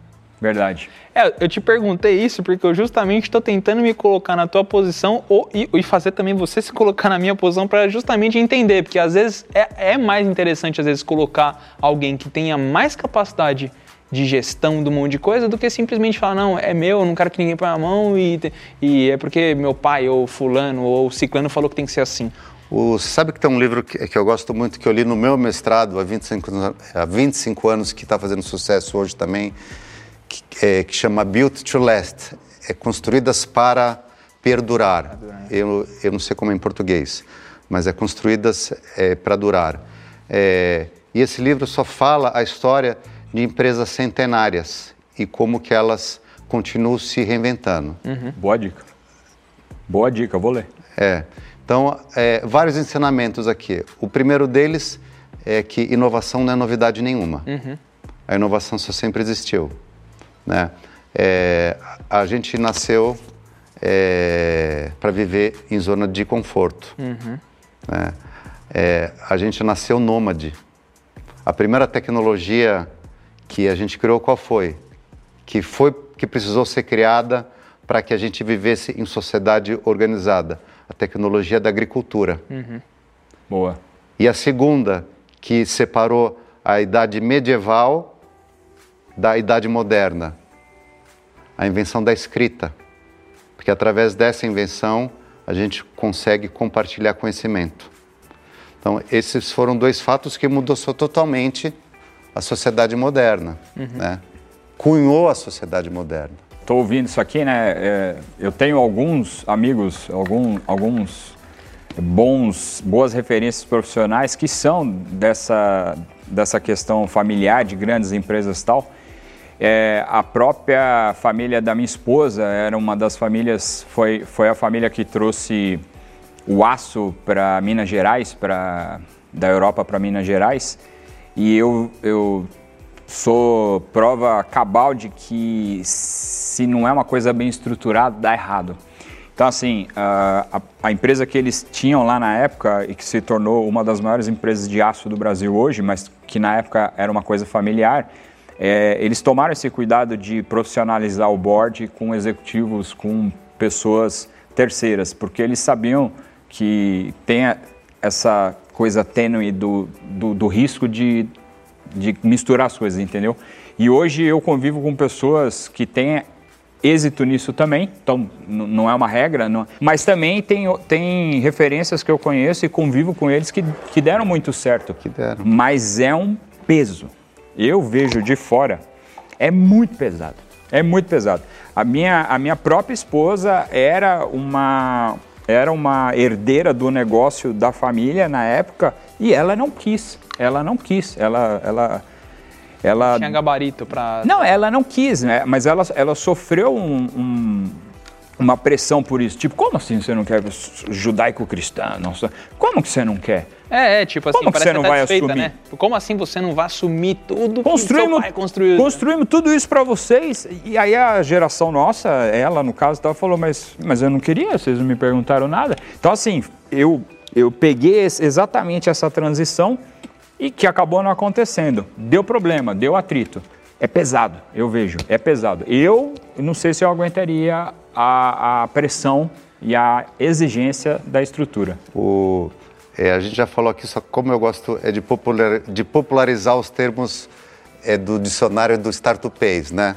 Verdade. É, eu te perguntei isso porque eu justamente estou tentando me colocar na tua posição ou, e, e fazer também você se colocar na minha posição para justamente entender, porque às vezes é, é mais interessante às vezes colocar alguém que tenha mais capacidade de gestão do monte de coisa do que simplesmente falar, não, é meu, eu não quero que ninguém põe a mão e, e é porque meu pai ou fulano ou ciclano falou que tem que ser assim. O, você sabe que tem um livro que, que eu gosto muito, que eu li no meu mestrado há 25, anos- há 25 anos, que está fazendo sucesso hoje também, que, é, que chama Built to Last. É construídas para perdurar. Eu, eu não sei como é em português, mas é construídas é, para durar. É, e esse livro só fala a história de empresas centenárias e como que elas continuam se reinventando. Boa dica. Boa dica, vou ler. É. Então, é, vários ensinamentos aqui. O primeiro deles é que inovação não é novidade nenhuma. A inovação só sempre existiu. Né? É, a gente nasceu para viver em zona de conforto. né? É, a gente nasceu nômade. A primeira tecnologia que a gente criou qual foi? Que foi que precisou ser criada para que a gente vivesse em sociedade organizada, a tecnologia da agricultura. Boa. E a segunda que separou a idade medieval da idade moderna, a invenção da escrita. Porque através dessa invenção a gente consegue compartilhar conhecimento. Então, esses foram dois fatos que mudou totalmente a sociedade moderna, né? Cunhou a sociedade moderna. Estou ouvindo isso aqui, né? é, eu tenho alguns amigos, algum, alguns bons, boas referências profissionais que são dessa, dessa questão familiar de grandes empresas e tal. É, a própria família da minha esposa era uma das famílias, foi, foi a família que trouxe o aço para Minas Gerais, pra, da Europa para Minas Gerais. E eu, eu sou prova cabal de que se não é uma coisa bem estruturada, dá errado. Então, assim, a, a, empresa que eles tinham lá na época e que se tornou uma das maiores empresas de aço do Brasil hoje, mas que na época era uma coisa familiar, é, eles tomaram esse cuidado de profissionalizar o board com executivos, com pessoas terceiras, porque eles sabiam que tem essa coisa tênue do, do, do risco de, de misturar as coisas, entendeu? E hoje eu convivo com pessoas que têm êxito nisso também, então não é uma regra, não, mas também tem, tem referências que eu conheço e convivo com eles que, que deram muito certo. Que deram. Mas é um peso. Eu vejo de fora, é muito pesado. É muito pesado. A minha, a minha própria esposa era uma, era uma herdeira do negócio da família na época e ela não quis. Ela não quis. Ela, ela, ela tinha gabarito para. Não, ela não quis, né? Mas ela, ela sofreu um, um, uma pressão por isso. Tipo, como assim você não quer judaico-cristão? Como que você não quer? É, é tipo assim, como que você não vai assumir? Né? Como assim você não vai assumir tudo construímos, que seu pai construiu? Construímos tudo isso para vocês. E aí a geração nossa, ela no caso, tava, falou, mas, mas eu não queria, vocês não me perguntaram nada. Então assim, eu, eu peguei exatamente essa transição e que acabou não acontecendo. Deu problema, deu atrito. É pesado, eu vejo, é pesado. Eu não sei se eu aguentaria a, a pressão e a exigência da estrutura. O, é, a gente já falou aqui, só como eu gosto é de, popular, de popularizar os termos é, do dicionário do Startupês, né?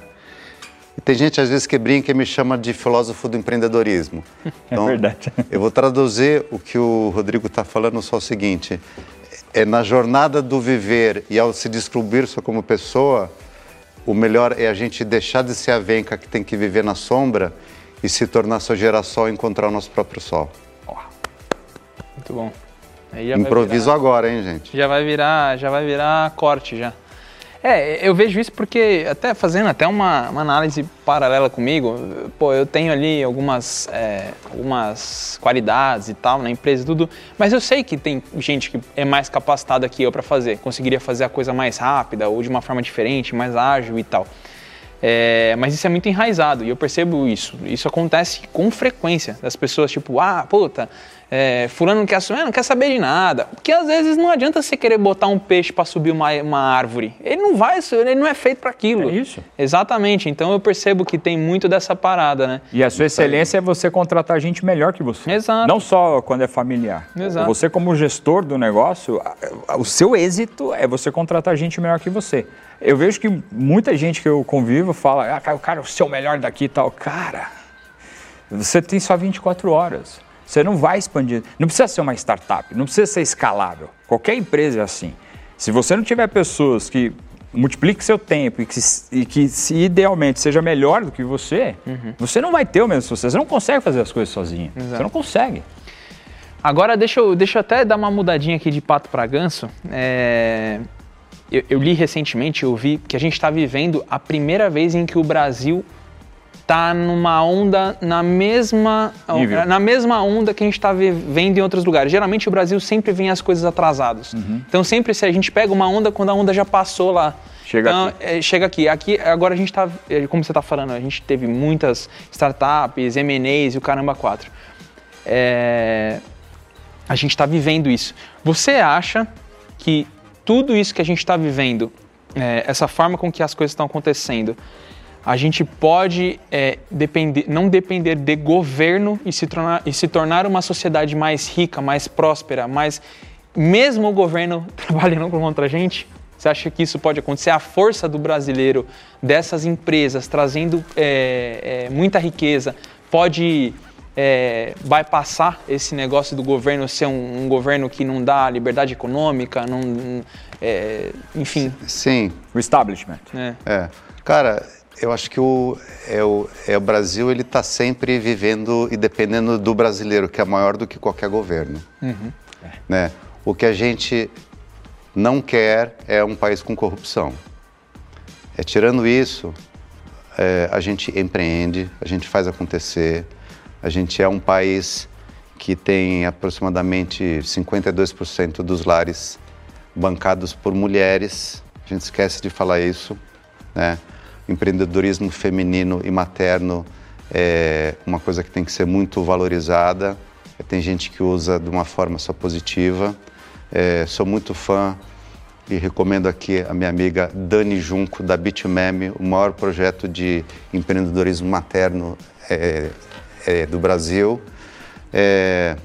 E tem gente às vezes que brinca e me chama de filósofo do empreendedorismo. É então, é verdade. Eu vou traduzir o que o Rodrigo está falando só o seguinte: é na jornada do viver e ao se descobrir só como pessoa, o melhor é a gente deixar de ser a venca que tem que viver na sombra e se tornar sua geração e encontrar o nosso próprio sol. Muito bom. Improviso virar, agora, hein, gente? Já vai virar, já vai virar corte já. É, eu vejo isso porque, até fazendo até uma, uma análise paralela comigo, pô, eu tenho ali algumas, é, algumas qualidades e tal na empresa e tudo, mas eu sei que tem gente que é mais capacitada que eu para fazer, conseguiria fazer a coisa mais rápida ou de uma forma diferente, mais ágil e tal. É, mas isso é muito enraizado e eu percebo isso. Isso acontece com frequência. Das pessoas, tipo, ah, puta, é, fulano não quer assumir, não quer saber de nada. Porque às vezes não adianta você querer botar um peixe para subir uma, uma árvore. Ele não vai, ele não é feito para aquilo. É isso. Exatamente. Então eu percebo que tem muito dessa parada, né? E a sua excelência é você contratar gente melhor que você. Exato. Não só quando é familiar. Exato. Você como gestor do negócio, o seu êxito é você contratar gente melhor que você. Eu vejo que muita gente que eu convivo fala, ah, cara, o seu melhor daqui e tal. Cara, você tem só 24 horas. Você não vai expandir. Não precisa ser uma startup, não precisa ser escalável. Qualquer empresa é assim. Se você não tiver pessoas que multipliquem seu tempo e que, e que se idealmente seja melhor do que você, uhum. você não vai ter o mesmo sucesso. Você não consegue fazer as coisas sozinho. Exato. Você não consegue. Agora, deixa eu, deixa eu até dar uma mudadinha aqui de pato para ganso. É... Eu, eu, li recentemente, eu vi que a gente está vivendo a primeira vez em que o Brasil tá numa onda na mesma Nível. na mesma onda que a gente está vendo em outros lugares. Geralmente o Brasil sempre vem as coisas atrasadas. Uhum. Então sempre se a gente pega uma onda quando a onda já passou lá. Chega então, aqui. É, chega aqui. Aqui agora a gente está, é, como você está falando, a gente teve muitas startups, M&As e o caramba quatro. É, a gente está vivendo isso. Você acha que tudo isso que a gente está vivendo, é, essa forma com que as coisas estão acontecendo, a gente pode é, depender, não depender de governo e se, tornar, e se tornar uma sociedade mais rica, mais próspera, mais mesmo o governo trabalhando contra a gente? Você acha que isso pode acontecer? A força do brasileiro, dessas empresas, trazendo é, é, muita riqueza, pode é, vai passar esse negócio do governo ser um, um, governo que não dá liberdade econômica, não, é, enfim. Sim. O establishment. É. é. Cara, eu acho que o, é o, é o Brasil ele está sempre vivendo e dependendo do brasileiro, que é maior do que qualquer governo. Uhum. Né? O que a gente não quer é um país com corrupção. É, tirando isso, é, a gente empreende, a gente faz acontecer. A gente é um país que tem aproximadamente 52% dos lares bancados por mulheres. A gente esquece de falar isso, né? Empreendedorismo feminino e materno é uma coisa que tem que ser muito valorizada. Tem gente que usa de uma forma só positiva. É, sou muito fã e recomendo aqui a minha amiga Dani Junco, da Bitmeme, o maior projeto de empreendedorismo materno é, é, do Brasil. É,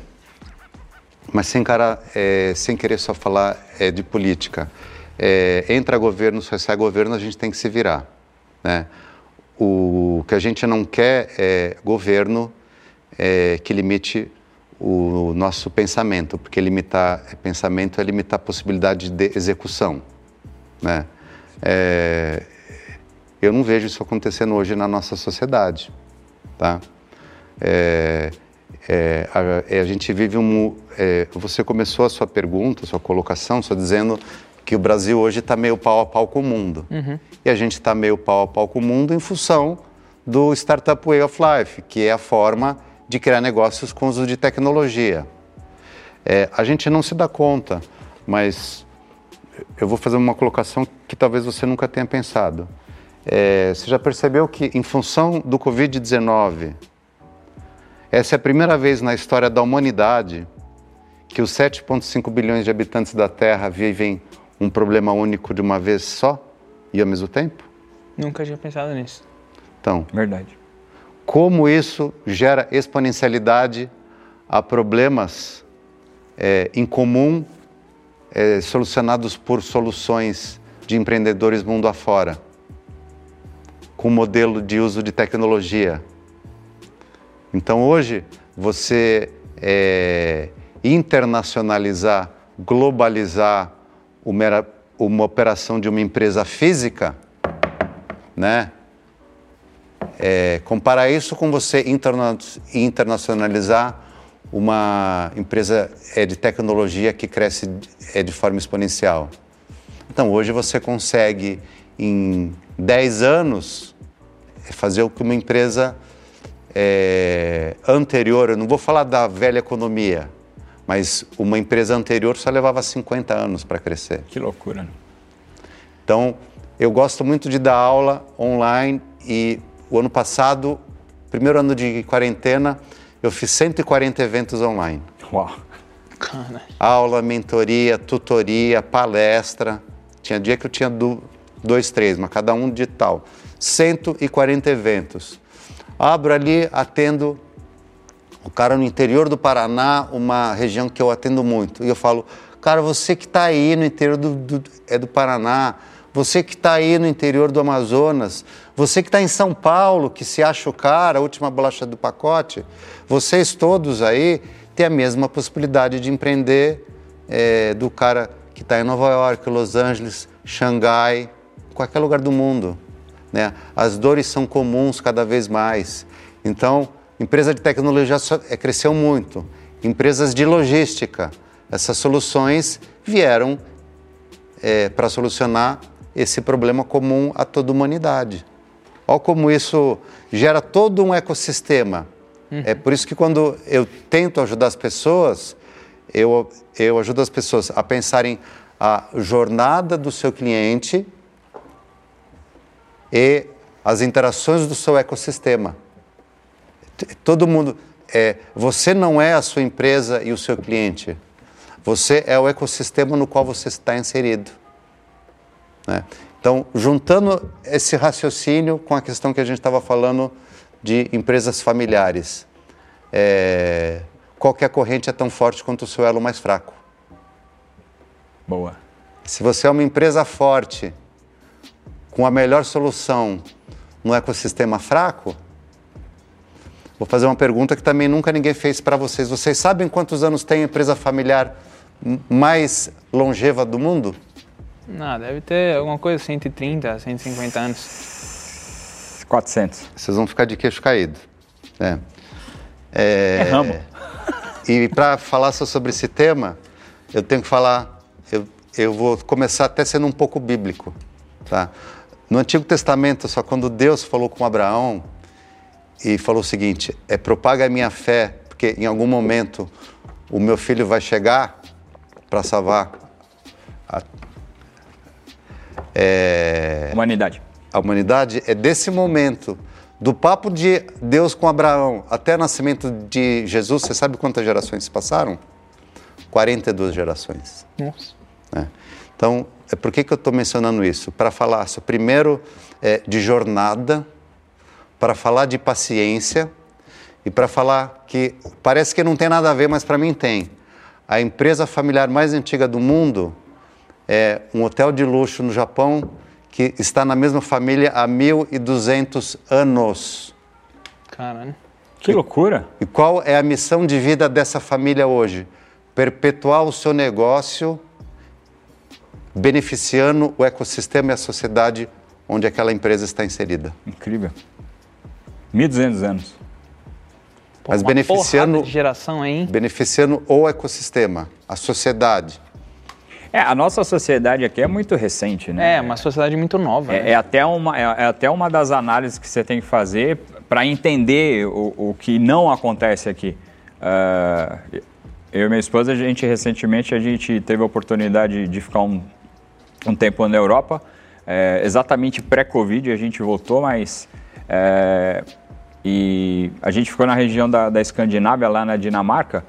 mas sem, cara, é, sem querer só falar é, de política. É, entra governo, se sai governo, a gente tem que se virar. Né? O que a gente não quer é governo que limite o nosso pensamento, porque limitar pensamento é limitar a possibilidade de execução. Né? É, eu não vejo isso acontecendo hoje na nossa sociedade. Tá? É, é, a, é, a, gente vive um. É, você começou a sua pergunta, a sua colocação, só dizendo que o Brasil hoje está meio pau a pau com o mundo. Uhum. E a gente está meio pau a pau com o mundo em função do Startup Way of Life, que é a forma de criar negócios com uso de tecnologia. É, a gente não se dá conta, mas eu vou fazer uma colocação que talvez você nunca tenha pensado. É, você já percebeu que, em função do Covid-19, essa é a primeira vez na história da humanidade que os 7,5 bilhões de habitantes da Terra vivem um problema único de uma vez só e ao mesmo tempo? Nunca tinha pensado nisso. Então, verdade como isso gera exponencialidade a problemas é, em comum é, solucionados por soluções de empreendedores mundo afora, com modelo de uso de tecnologia. Então hoje você é, internacionalizar, globalizar uma, uma operação de uma empresa física, né? É, comparar isso com você interna internacionalizar uma empresa é, de tecnologia que cresce é, de forma exponencial. Então, hoje você consegue, em 10 anos, fazer o que uma empresa é, anterior, eu não vou falar da velha economia, mas uma empresa anterior só levava 50 anos para crescer. Que loucura. Né? Então, eu gosto muito de dar aula online e o ano passado, primeiro ano de quarentena, eu fiz 140 eventos online. Uau! Aula, mentoria, tutoria, palestra. Tinha dia que eu tinha do, dois, três, mas cada um de tal. 140 eventos. Abro ali, atendo o cara no interior do Paraná, uma região que eu atendo muito. E eu falo, cara, você que está aí no interior do, do, é do Paraná, você que está aí no interior do Amazonas, você que está em São Paulo, que se acha o cara, a última bolacha do pacote, vocês todos aí têm a mesma possibilidade de empreender é, do cara que está em Nova York, Los Angeles, Xangai, qualquer lugar do mundo. Né? As dores são comuns cada vez mais. Então, empresa de tecnologia é, cresceu muito. Empresas de logística, essas soluções vieram é, para solucionar esse problema comum a toda a humanidade. Olha como isso gera todo um ecossistema. Uhum. É por isso que quando eu tento ajudar as pessoas, eu, eu ajudo as pessoas a pensarem a jornada do seu cliente e as interações do seu ecossistema. Todo mundo, é, você não é a sua empresa e o seu cliente. Você é o ecossistema no qual você está inserido. Né? Então, juntando esse raciocínio com a questão que a gente estava falando de empresas familiares, é, qualquer corrente é tão forte quanto o seu elo mais fraco. Boa. Se você é uma empresa forte, com a melhor solução no ecossistema fraco, vou fazer uma pergunta que também nunca ninguém fez para vocês. Vocês sabem quantos anos tem a empresa familiar mais longeva do mundo? Não, deve ter alguma coisa 130, 150 anos. 400. Vocês vão ficar de queixo caído. É. É, é ramo. E para falar sobre esse tema, eu tenho que falar, eu, eu vou começar até sendo um pouco bíblico. Tá? No Antigo Testamento, só quando Deus falou com Abraão e falou o seguinte: é propaga a minha fé, porque em algum momento o meu filho vai chegar para salvar a, é, Humanidade. a humanidade. É desse momento, do papo de Deus com Abraão até o nascimento de Jesus, você sabe quantas gerações se passaram? 42 gerações. Nossa. né? Então, é por que, que eu estou mencionando isso? Para falar, primeiro, é, de jornada, para falar de paciência e para falar que parece que não tem nada a ver, mas para mim tem. A empresa familiar mais antiga do mundo é um hotel de luxo no Japão que está na mesma família há 1.200 anos. Caralho. Que loucura. E qual é a missão de vida dessa família hoje? Perpetuar o seu negócio, beneficiando o ecossistema e a sociedade onde aquela empresa está inserida. Incrível. 1.200 anos. Pô, Mas uma beneficiando- geração hein? Beneficiando o ecossistema, a sociedade. É, a nossa sociedade aqui é muito recente, né? É, uma sociedade muito nova. É, né? é até uma, é, é até uma das análises que você tem que fazer para entender o, o que não acontece aqui. Ah, eu e minha esposa, a gente recentemente a gente teve a oportunidade de ficar um, um tempo na Europa, é, exatamente pré-Covid a gente voltou, mas é, e a gente ficou na região da, da Escandinávia, lá na Dinamarca.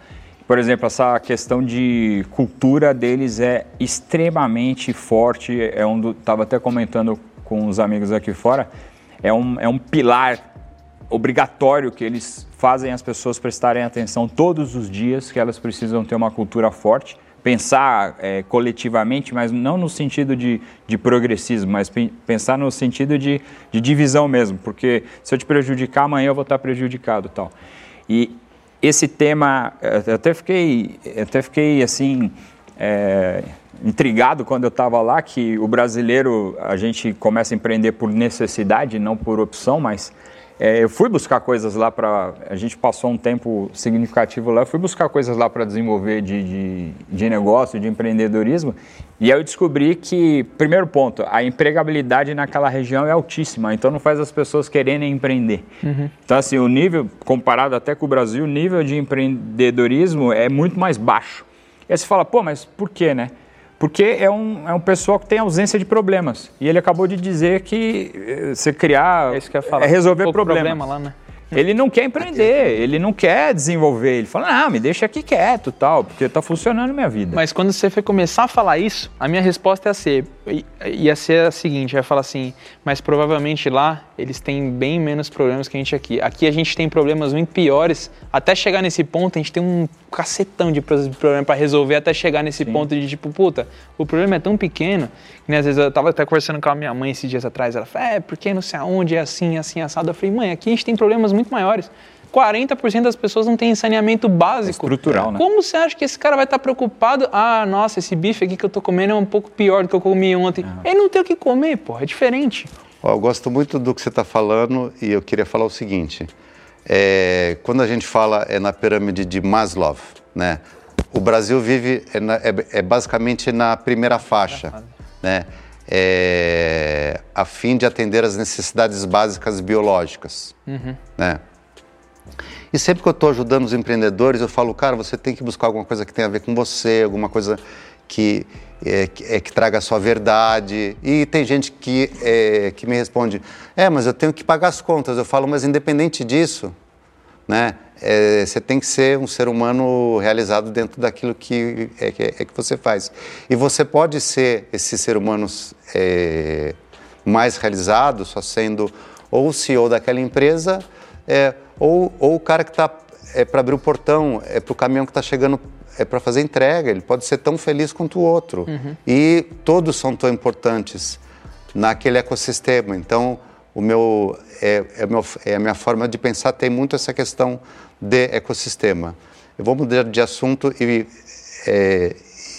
Por exemplo, essa questão de cultura deles é extremamente forte. É um do, tava até comentando com os amigos aqui fora. É um, é um pilar obrigatório que eles fazem as pessoas prestarem atenção todos os dias, que elas precisam ter uma cultura forte, pensar é, coletivamente, mas não no sentido de, de progressismo, mas pen- pensar no sentido de, de divisão mesmo, porque se eu te prejudicar, amanhã eu vou estar prejudicado tal. E esse tema, eu até fiquei, eu até fiquei assim, é, intrigado quando eu estava lá, que o brasileiro, a gente começa a empreender por necessidade, não por opção, mas é, eu fui buscar coisas lá para. A gente passou um tempo significativo lá, eu fui buscar coisas lá para desenvolver de, de, de negócio, de empreendedorismo, e aí eu descobri que, primeiro ponto, a empregabilidade naquela região é altíssima, então não faz as pessoas quererem empreender. Então, assim, o nível, comparado até com o Brasil, o nível de empreendedorismo é muito mais baixo. E aí você fala, pô, mas por quê, né? Porque é um, é um pessoal que tem ausência de problemas. E ele acabou de dizer que eh, você criar É isso que eu ia falar. é resolver Pouco problemas. problema lá, né? Ele não quer empreender, ele não quer desenvolver. Ele fala, não, me deixa aqui quieto tal, porque tá funcionando minha vida. Mas quando você foi começar a falar isso, a minha resposta ia ser, ia ser a seguinte, ia falar assim, mas provavelmente lá eles têm bem menos problemas que a gente aqui. Aqui a gente tem problemas muito piores. Até chegar nesse ponto, a gente tem um cacetão de pro- de problema para resolver até chegar nesse ponto de tipo, puta, o problema é tão pequeno, que né, às vezes eu tava até conversando com a minha mãe esses dias atrás, ela falou, é, porque não sei aonde, é assim, assim, assado. Eu falei, mãe, aqui a gente tem problemas muito maiores. 40% das pessoas não têm saneamento básico. estrutural, né? Como você acha que esse cara vai estar preocupado? Ah, nossa, esse bife aqui que eu tô comendo é um pouco pior do que eu comi ontem. Ele não tem o que comer, pô, é diferente. Eu gosto muito do que você está falando e eu queria falar o seguinte: é, quando a gente fala é na pirâmide de Maslow, né? O Brasil vive é, na- é- é basicamente na primeira faixa, né? É, a fim de atender as necessidades básicas biológicas, né? E sempre que eu estou ajudando os empreendedores, eu falo, cara, você tem que buscar alguma coisa que tenha a ver com você, alguma coisa que, é, que, é, que traga sua verdade. E tem gente que, é, que me responde, é, mas eu tenho que pagar as contas. Eu falo, mas independente disso, né, é, você tem que ser um ser humano realizado dentro daquilo que é, que é que você faz. E você pode ser esse ser humano é, mais realizado só sendo ou o CEO daquela empresa é, ou, ou o cara que está é, para abrir o portão, é para o caminhão que está chegando é para fazer entrega. Ele pode ser tão feliz quanto o outro. E todos são tão importantes naquele ecossistema. Então, o meu, é, é, meu, é a minha forma de pensar tem muito essa questão de ecossistema. Eu vou mudar de assunto e, é,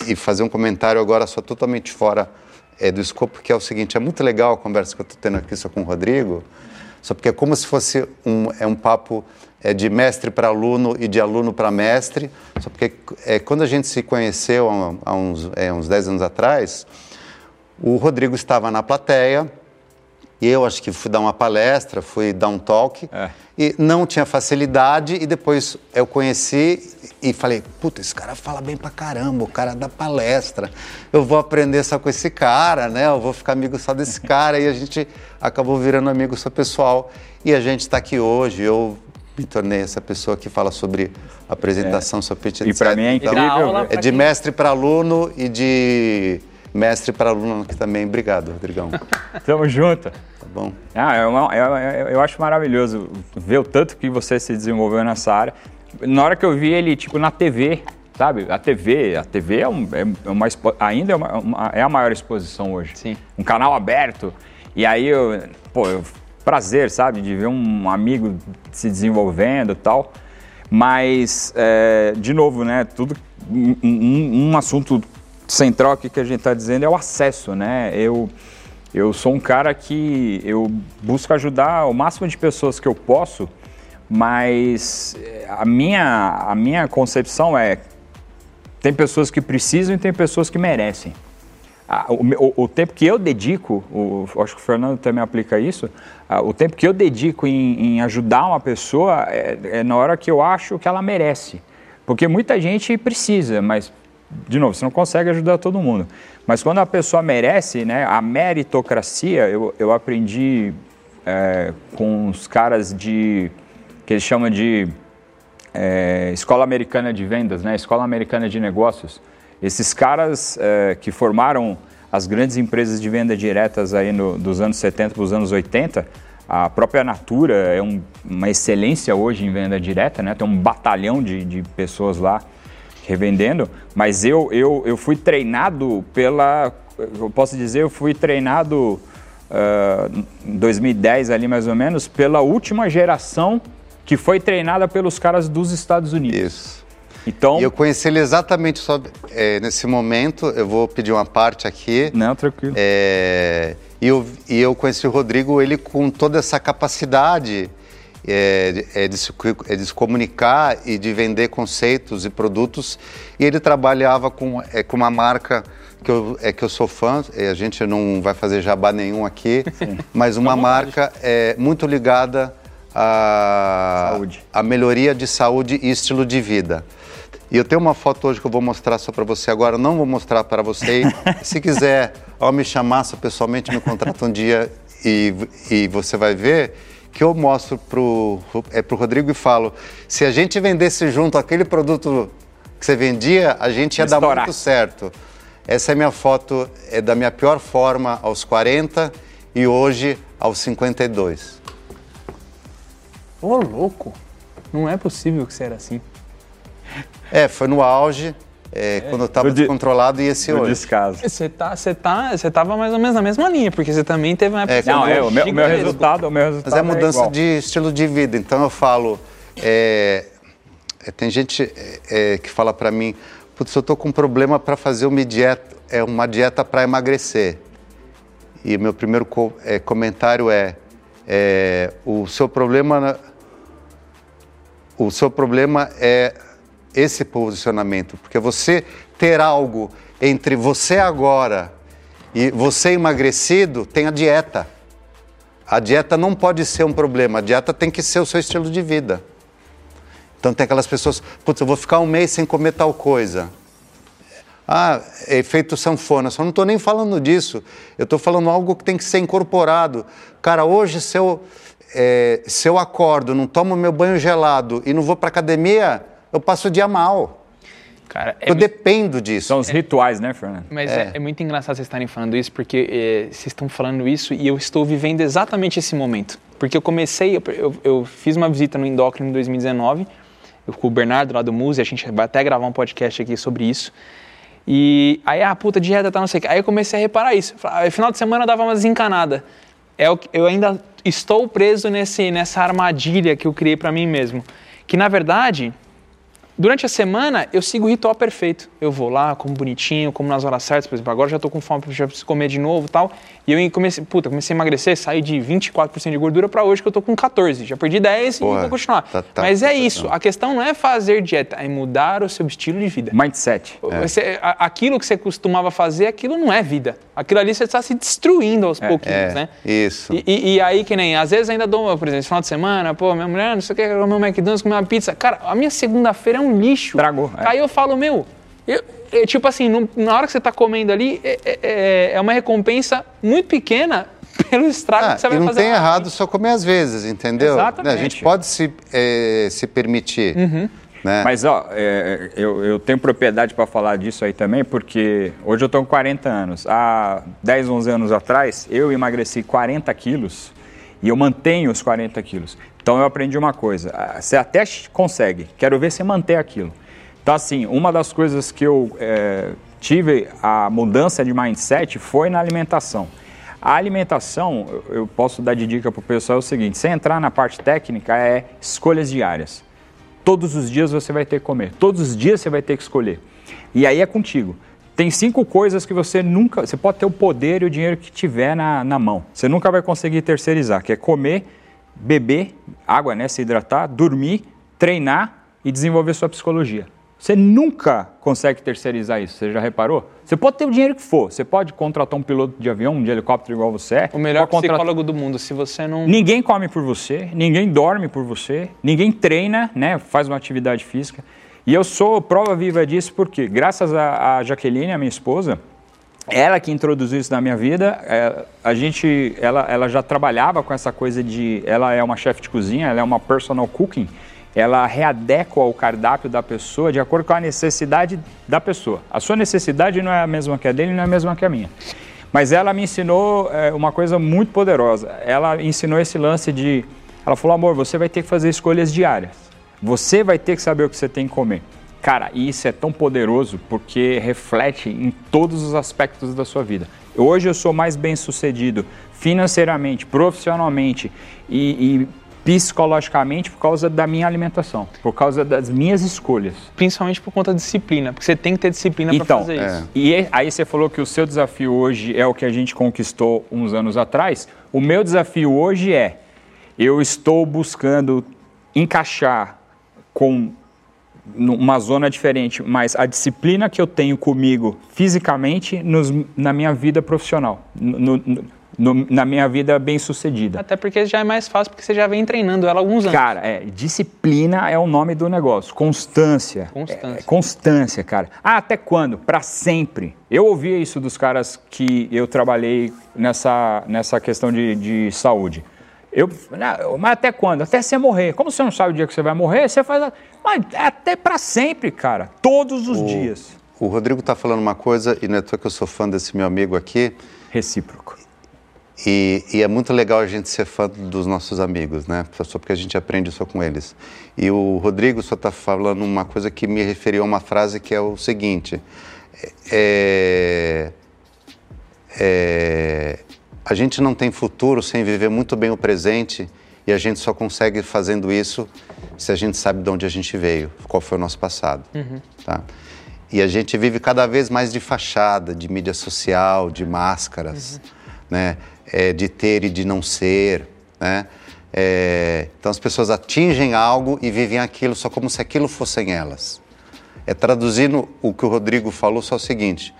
e fazer um comentário agora só totalmente fora é, do escopo, que é o seguinte, é muito legal a conversa que eu estou tendo aqui só com o Rodrigo, só porque é como se fosse um, é um papo é, de mestre para aluno e de aluno para mestre, só porque é, quando a gente se conheceu há, há uns, é, uns 10 anos atrás, o Rodrigo estava na plateia E eu acho que fui dar uma palestra, fui dar um talk, É. e não tinha facilidade, e depois eu conheci e falei, puta, esse cara fala bem pra caramba, o cara dá palestra, eu vou aprender só com esse cara, né? Eu vou ficar amigo só desse cara, e a gente acabou virando amigo só pessoal, e a gente está aqui hoje, eu me tornei essa pessoa que fala sobre apresentação, sobre pitch, É. E pra etc. mim é Então, incrível. aula ver. é de quem- mestre para aluno e de mestre para aluno aqui também. Obrigado, Rodrigão. Tá Tamo junto. bom? Ah, é uma- é- é- eu acho maravilhoso ver o tanto que você se desenvolveu nessa área. Na hora que eu vi ele, tipo, na TV, sabe? A TV, a TV é, um- é uma, ainda é, uma- é a maior exposição hoje. Sim. Um canal aberto. E aí, eu, pô, eu- prazer, sabe? De ver um amigo se desenvolvendo tal. Mas, é, de novo, né? Tudo, um, um- um assunto central aqui que a gente está dizendo é o acesso, né? Eu, eu sou um cara que eu busco ajudar o máximo de pessoas que eu posso, mas eh, a minha, a minha concepção é tem pessoas que precisam e tem pessoas que merecem. Ah, o, o- tempo que eu dedico, o, acho que o Fernando também aplica isso, ah, o tempo que eu dedico em, em ajudar uma pessoa é, é na hora que eu acho que ela merece. Porque muita gente precisa, mas, de novo, você não consegue ajudar todo mundo. Mas quando a pessoa merece, né, a meritocracia, eu, eu aprendi é, com os caras de, que eles chamam de é, Escola Americana de Vendas, né? Escola Americana de Negócios. Esses caras é, que formaram as grandes empresas de venda diretas aí no, dos anos 70 para os anos 80, a própria Natura é um- uma excelência hoje em venda direta, né? Tem um batalhão de, de pessoas lá revendendo, mas eu, eu, eu fui treinado pela, eu posso dizer, eu fui treinado ah, em 2010 ali mais ou menos, pela última geração que foi treinada pelos caras dos Estados Unidos. Isso. Então, E eu conheci ele exatamente só, é, nesse momento. Eu vou pedir uma parte aqui. não, tranquilo. É, e, eu, e eu conheci o Rodrigo, ele com toda essa capacidade é, de, é, de se, é, de se comunicar e de vender conceitos e produtos. E ele trabalhava com, é, com uma marca que eu, é, que eu sou fã, a gente não vai fazer jabá nenhum aqui, mas uma marca é, muito ligada à Saúde. à melhoria de saúde e estilo de vida. E eu tenho uma foto hoje que eu vou mostrar só para você agora, não vou mostrar para você. Se quiser, ao me chamar só pessoalmente, me contrata um dia e, e você vai ver que eu mostro pro, é, pro Rodrigo e falo, se a gente vendesse junto aquele produto que você vendia, a gente ia dar Estourar. muito certo. Essa é minha foto é da minha pior forma aos 40 e hoje aos 52. Ô, louco. Não é possível que você era assim. É, foi no auge, é, quando eu estava No de- descontrolado e esse No hoje. descaso. Você tá, você tá, você tava mais ou menos na mesma linha, porque você também teve uma época. É, que você Não, é, o meu, meu resultado, o meu resultado Mas é mudança igual. de estilo de vida. Então eu falo, é, é, tem gente é, é, que fala para mim, putz, eu tô com um problema para fazer uma dieta, é uma dieta para emagrecer. E o meu primeiro co- é, comentário é, é, o seu problema, o seu problema é esse posicionamento, porque você ter algo entre você agora e você emagrecido tem a dieta. A dieta não pode ser um problema, a dieta tem que ser o seu estilo de vida. Então tem aquelas pessoas, putz, eu vou ficar um mês sem comer tal coisa. Ah, efeito sanfona, só não estou nem falando disso. Eu estou falando algo que tem que ser incorporado. Cara, hoje se eu, é, se eu acordo, não tomo meu banho gelado e não vou para academia, eu passo o dia mal. Cara, é eu dependo disso. São os rituais, né, Fernando? Mas é. é muito engraçado vocês estarem falando isso, porque é, vocês estão falando isso e eu estou vivendo exatamente esse momento. Porque eu comecei, eu, eu- eu fiz uma visita no endócrino em 2019, eu com o Bernardo lá do Muse, a gente vai até gravar um podcast aqui sobre isso. E aí, ah, puta, dieta, tá, não sei o que. Aí eu comecei a reparar isso. Falei, Final de semana eu dava uma desencanada. É o que- eu ainda estou preso nesse, nessa armadilha que eu criei pra mim mesmo. Que na verdade durante a semana eu sigo o ritual perfeito. Eu vou lá, como bonitinho, como nas horas certas, por exemplo, agora já tô com fome, já preciso comer de novo e tal. E eu comecei, puta, comecei a emagrecer, saí de 24% de gordura para hoje que eu tô com 14. Já perdi 10 Porra, e vou continuar. tá- tá- Mas é tá- isso, a questão não é fazer dieta, é mudar o seu estilo de vida. Mindset. Você- a- aquilo que você costumava fazer, aquilo não é vida. Aquilo ali você está se destruindo aos pouquinhos, é, né? isso. E, e- e aí, que nem, às vezes ainda dou, por exemplo, esse final de semana, pô, minha mulher, não sei o que, comer um McDonald's, comer uma pizza. Cara, a minha segunda-feira é um lixo. Dragou, é. Aí eu falo, meu, eu- é, tipo assim, no- na hora que você está comendo ali, é, é- é uma recompensa muito pequena pelo estrago Ah, que você e vai não fazer. tem lá. errado só comer às vezes, entendeu? Exatamente. A gente pode se, eh, se permitir. Uhum. Né? Mas, ó, é, eu, eu tenho propriedade para falar disso aí também, porque hoje eu estou com 40 anos. Há 10, 11 anos atrás, eu emagreci 40 quilos e eu mantenho os 40 quilos. Então, eu aprendi uma coisa. ah, Você até consegue, quero ver você manter aquilo. Então, assim, uma das coisas que eu é, tive a mudança de mindset foi na alimentação. A alimentação, eu- posso dar de dica para o pessoal é o seguinte: você entrar na parte técnica é escolhas diárias. Todos os dias você vai ter que comer. Todos os dias você vai ter que escolher. E aí é contigo. Tem cinco coisas que você nunca. Você pode ter o poder e o dinheiro que tiver na, na mão. Você nunca vai conseguir terceirizar, que é comer, beber, água, né? Se hidratar, dormir, treinar e desenvolver sua psicologia. Você nunca consegue terceirizar isso. Você já reparou? Você pode ter o dinheiro que for. Você pode contratar um piloto de avião, de helicóptero igual você é. O melhor contratar- psicólogo do mundo, se você não... Ninguém come por você, ninguém dorme por você, ninguém treina, né? Faz uma atividade física. E eu sou prova viva disso porque, graças a, a Jaqueline, a minha esposa, ela que introduziu isso na minha vida, é, a gente, ela, ela já trabalhava com essa coisa de, ela é uma chefe de cozinha, ela é uma personal cooking, ela readequa o cardápio da pessoa de acordo com a necessidade da pessoa. A sua necessidade não é a mesma que a dele, não é a mesma que a minha. Mas ela me ensinou é, uma coisa muito poderosa. Ela ensinou esse lance de. Ela falou: amor, você vai ter que fazer escolhas diárias. Você vai ter que saber o que você tem que comer. Cara, e isso é tão poderoso porque reflete em todos os aspectos da sua vida. Hoje eu sou mais bem sucedido financeiramente, profissionalmente e, e psicologicamente por causa da minha alimentação, por causa das minhas escolhas. Principalmente por conta da disciplina, porque você tem que ter disciplina para Então, fazer isso. e é- aí você falou que o seu desafio hoje é o que a gente conquistou uns anos atrás. O meu desafio hoje é, eu estou buscando encaixar com uma zona diferente, mas a disciplina que eu tenho comigo fisicamente nos- na minha vida profissional, no- no- na minha vida bem sucedida. Até porque já é mais fácil, porque você já vem treinando ela há alguns anos. Cara, é, disciplina é o nome do negócio. Constância. Constância. É, é constância, cara. Ah, até quando? Pra sempre. Eu ouvia isso dos caras que eu trabalhei nessa, nessa questão de, de saúde. Eu, "Não, mas até quando? Até você morrer. Como você não sabe o dia que você vai morrer, você faz. Mas até pra sempre, cara. Todos os dias. O Rodrigo está falando uma coisa, e não é à toa que eu sou fã desse meu amigo aqui, Recíproco. e, e é muito legal a gente ser fã dos nossos amigos, né? Só porque a gente aprende só com eles. E o Rodrigo só está falando uma coisa que me referiu a uma frase que é o seguinte: é, é, a gente não tem futuro sem viver muito bem o presente e a gente só consegue fazendo isso se a gente sabe de onde a gente veio, qual foi o nosso passado. Tá? E a gente vive cada vez mais de fachada, de mídia social, de máscaras, né? É, de ter e de não ser. Né? É, então as pessoas atingem algo e vivem aquilo só como se aquilo fossem elas. É traduzindo o que o Rodrigo falou, só o seguinte: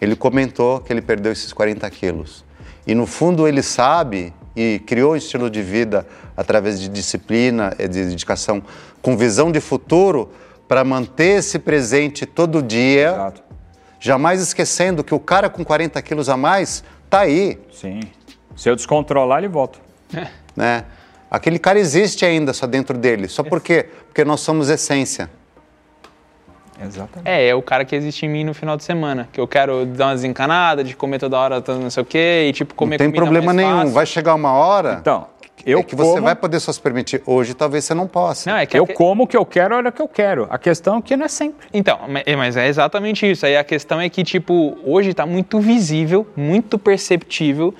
ele comentou que ele perdeu esses 40 quilos. E no fundo ele sabe e criou um estilo de vida através de disciplina e de dedicação, com visão de futuro, para manter esse presente todo dia, Exato. jamais esquecendo que o cara com 40 quilos a mais tá aí, Sim. Se eu descontrolar, ele volta. né? Aquele cara existe ainda só dentro dele. Só por quê? Porque nós somos essência. Exatamente. É, é o cara que existe em mim no final de semana. Que eu quero dar uma desencanada, de comer toda hora, não sei o quê, e tipo, comer Não tem problema mais nenhum. fácil. Vai chegar uma hora Então, eu é que você como- vai poder só se permitir. Hoje talvez você não possa. Não, é que Eu que- como o que eu quero a hora que eu quero. A questão é que não é sempre. Então, é, mas é exatamente isso. Aí a questão é que, tipo, hoje tá muito visível, muito perceptível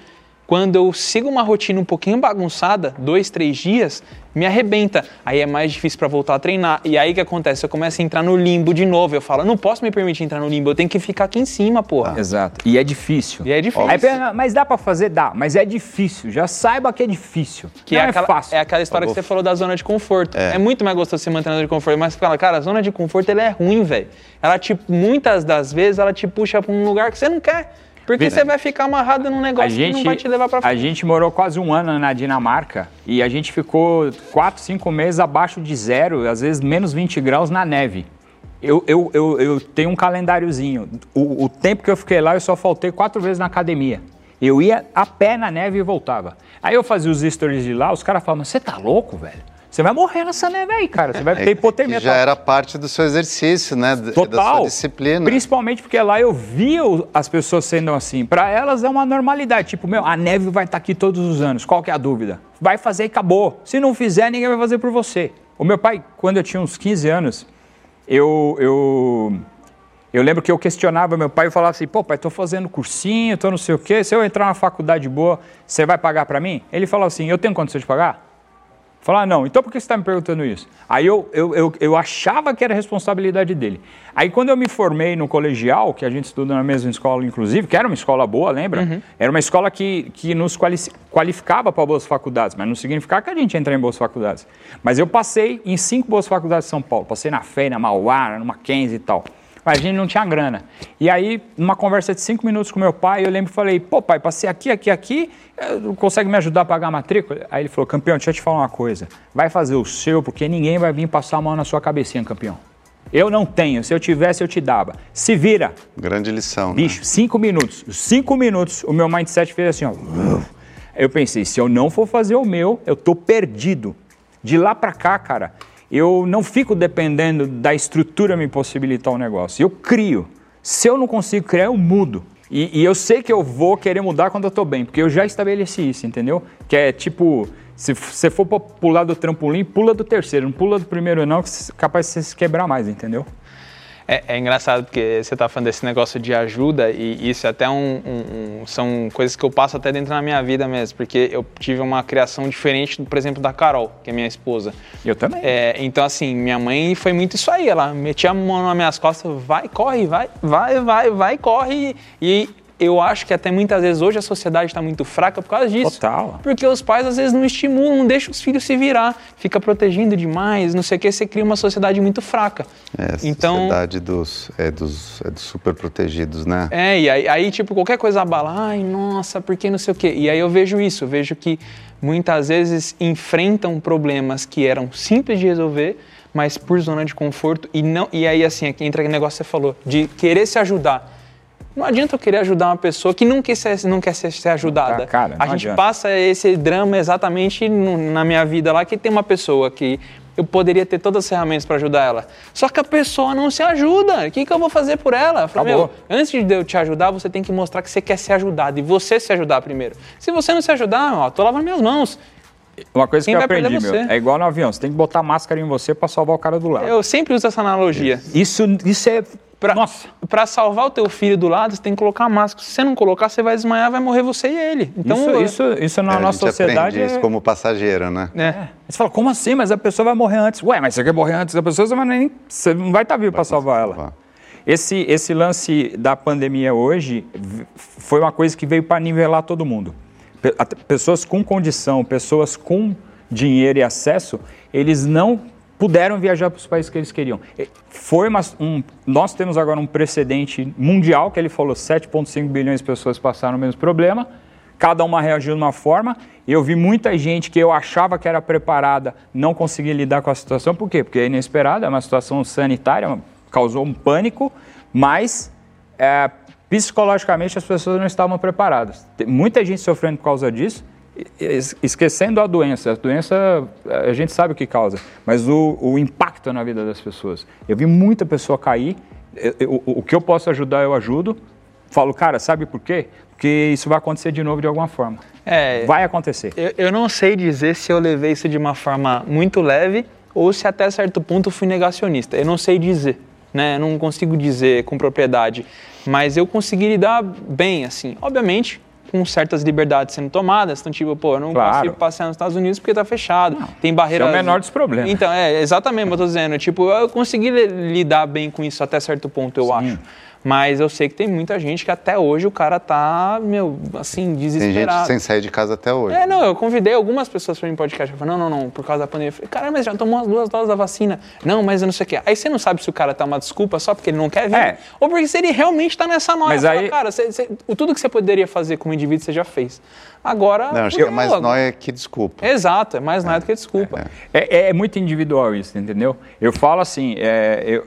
quando eu sigo uma rotina um pouquinho bagunçada, dois, três dias, me arrebenta. Aí é mais difícil para voltar a treinar. E aí o que acontece? Eu começo a entrar no limbo de novo. Eu falo, não posso me permitir entrar no limbo, eu tenho que ficar aqui em cima, porra. Exato. E é difícil. E é difícil. Aí, pensa, mas dá pra fazer? Dá. Mas é difícil. Já saiba que é difícil. Que Não é, é, aquela, fácil. é aquela história que você falou da zona de conforto. É, muito mais gostoso você manter na zona de conforto, mas você fala, cara, a zona de conforto ela é ruim, velho. Ela, tipo, muitas das vezes, ela te puxa pra um lugar que você não quer. Porque você vai ficar amarrado num negócio A gente, que não vai te levar pra a frente. gente morou quase um ano na Dinamarca e a gente ficou quatro, cinco meses abaixo de zero, às vezes menos 20 graus na neve. Eu, eu, eu, eu tenho um calendáriozinho. O, o tempo que eu fiquei lá, eu só faltei quatro vezes na academia. Eu ia a pé na neve e voltava. Aí eu fazia os stories de lá, os caras falavam, você tá louco, velho? Você vai morrer nessa neve aí, cara. Você vai ter hipotermia. É já tal." era parte do seu exercício, né? d- Da Total. sua disciplina. Principalmente porque lá eu via as pessoas sendo assim. Para elas é uma normalidade. Tipo, meu, a neve vai estar aqui todos os anos. Qual que é a dúvida? Vai fazer e acabou. Se não fizer, ninguém vai fazer por você. O meu pai, quando eu tinha uns 15 anos, eu, eu, eu lembro que eu questionava meu pai e falava assim, pô, pai, tô fazendo cursinho, tô não sei o quê. Se eu entrar numa faculdade boa, você vai pagar para mim? Ele falou assim, eu tenho condição de pagar? Falar, não, então por que você está me perguntando isso? Aí eu, eu, eu, eu achava que era responsabilidade dele. Aí quando eu me formei no colegial, que a gente estuda na mesma escola, inclusive, que era uma escola boa, lembra? Era uma escola que, que nos quali qualificava para boas faculdades, mas não significava que a gente ia entrar em boas faculdades. Mas eu passei em cinco boas faculdades de São Paulo. Passei na FEI, na Mauá, no Mackenzie e tal. Mas a gente não tinha grana. E aí, numa conversa de cinco minutos com meu pai, eu lembro e falei, pô pai, passei aqui, aqui, aqui, consegue me ajudar a pagar a matrícula? Aí ele falou, campeão, deixa eu te falar uma coisa. Vai fazer o seu, porque ninguém vai vir passar a mão na sua cabecinha, campeão. Eu não tenho, se eu tivesse eu te dava. Se vira. Grande lição. né? Bicho, cinco minutos. Cinco minutos, o meu mindset fez assim, ó. Eu pensei, se eu não for fazer o meu, eu tô perdido. De lá pra cá, cara, eu não fico dependendo da estrutura me possibilitar o negócio. Eu crio. Se eu não consigo criar, eu mudo. E, e eu sei que eu vou querer mudar quando eu tô bem, porque eu já estabeleci isso, entendeu? Que é tipo, se você for pular do trampolim, pula do terceiro, não pula do primeiro não, que é capaz de você se quebrar mais, entendeu? É, é engraçado porque você está falando desse negócio de ajuda e isso é até um, um- um- são coisas que eu passo até dentro da minha vida mesmo, porque eu tive uma criação diferente, por exemplo, da Carol, que é minha esposa. Eu também. É, então, assim, minha mãe foi muito isso aí. Ela metia a mão nas minhas costas, vai, corre, vai, vai, vai, vai, corre. E eu acho que até muitas vezes hoje a sociedade está muito fraca por causa disso. Total. Porque os pais às vezes não estimulam, não deixam os filhos se virar, fica protegendo demais, não sei o que, você cria uma sociedade muito fraca. É, a então, sociedade dos, é, dos, é dos super protegidos, né? é, e aí, aí, tipo, qualquer coisa abala, ai, nossa, por que não sei o quê? E aí eu vejo isso, eu vejo que muitas vezes enfrentam problemas que eram simples de resolver, mas por zona de conforto, e não e aí, assim, aqui entra aquele negócio que você falou, de querer se ajudar. Não adianta eu querer ajudar uma pessoa que não quer ser, não quer ser, ser ajudada. Ah, cara, a gente adianta. passa esse drama exatamente no- na minha vida lá, que tem uma pessoa que eu poderia ter todas as ferramentas para ajudar ela. Só que a pessoa não se ajuda. O que, que eu vou fazer por ela? Eu falei, Acabou. meu, antes de eu te ajudar, você tem que mostrar que você quer ser ajudado e você se ajudar primeiro. Se você não se ajudar, ó, tô lavando minhas mãos. Uma coisa Quem que eu aprendi, meu, é igual no avião, você tem que botar máscara em você para salvar o cara do lado. Eu sempre uso essa analogia. Isso, isso é... Pra, Nossa, pra salvar o teu filho do lado, você tem que colocar a máscara. Se você não colocar, você vai desmaiar, vai morrer você e ele. Então, isso, isso, isso na É, a nossa gente sociedade aprende isso é... como passageiro, né? é. Você fala, como assim? Mas a pessoa vai morrer antes. Ué, mas você quer morrer antes da pessoa, você, vai nem, você não vai estar vivo para salvar ela. salvar. Esse, esse lance da pandemia hoje foi uma coisa que veio para nivelar todo mundo. Pessoas com condição, pessoas com dinheiro e acesso, eles não puderam viajar para os países que eles queriam. Foi uma, um, nós temos agora um precedente mundial, que ele falou 7,5 bilhões de pessoas passaram o mesmo problema, cada uma reagiu de uma forma. Eu vi muita gente que eu achava que era preparada não conseguir lidar com a situação. Por quê? Porque é inesperada, é uma situação sanitária, causou um pânico, mas é, psicologicamente as pessoas não estavam preparadas. Tem muita gente sofrendo por causa disso, es- esquecendo a doença. A doença a gente sabe o que causa, mas o, o impacto na vida das pessoas. Eu vi muita pessoa cair. eu- eu- o, que eu posso ajudar, eu ajudo. Falo, cara, sabe por quê? Porque isso vai acontecer de novo de alguma forma. É, Vai acontecer. Eu, eu não sei dizer se eu levei isso de uma forma muito leve ou se até certo ponto fui negacionista. Eu não sei dizer, né? Não consigo dizer com propriedade. Mas eu consegui lidar bem, assim. Obviamente, com certas liberdades sendo tomadas. Então, tipo, pô, eu não Claro. ir passear nos Estados Unidos porque tá fechado. Tem barreiras. é o menor dos problemas. Então, é, exatamente, eu tô dizendo. Tipo, eu consegui li- lidar bem com isso até certo ponto, eu acho. Mas eu sei que tem muita gente que até hoje o cara tá, meu, assim, Tem gente desesperado. sem sair de casa até hoje. É, não, eu convidei algumas pessoas para ir em podcast. Eu falei, não, não, não, por causa da pandemia. Eu falei, cara, mas já tomou as duas doses da vacina. Não, mas eu não sei o quê. Aí você não sabe se o cara tá uma desculpa só porque ele não quer vir. É. Ou porque se ele realmente tá nessa noia. Mas Fala, aí- cara, você- tudo que você poderia fazer como indivíduo, você já fez. Agora. Não, acho que é fudeu, mais agora- nóia que desculpa. Exato, é mais nada do que desculpa. É, é muito individual isso, entendeu? Eu falo assim, é, eu-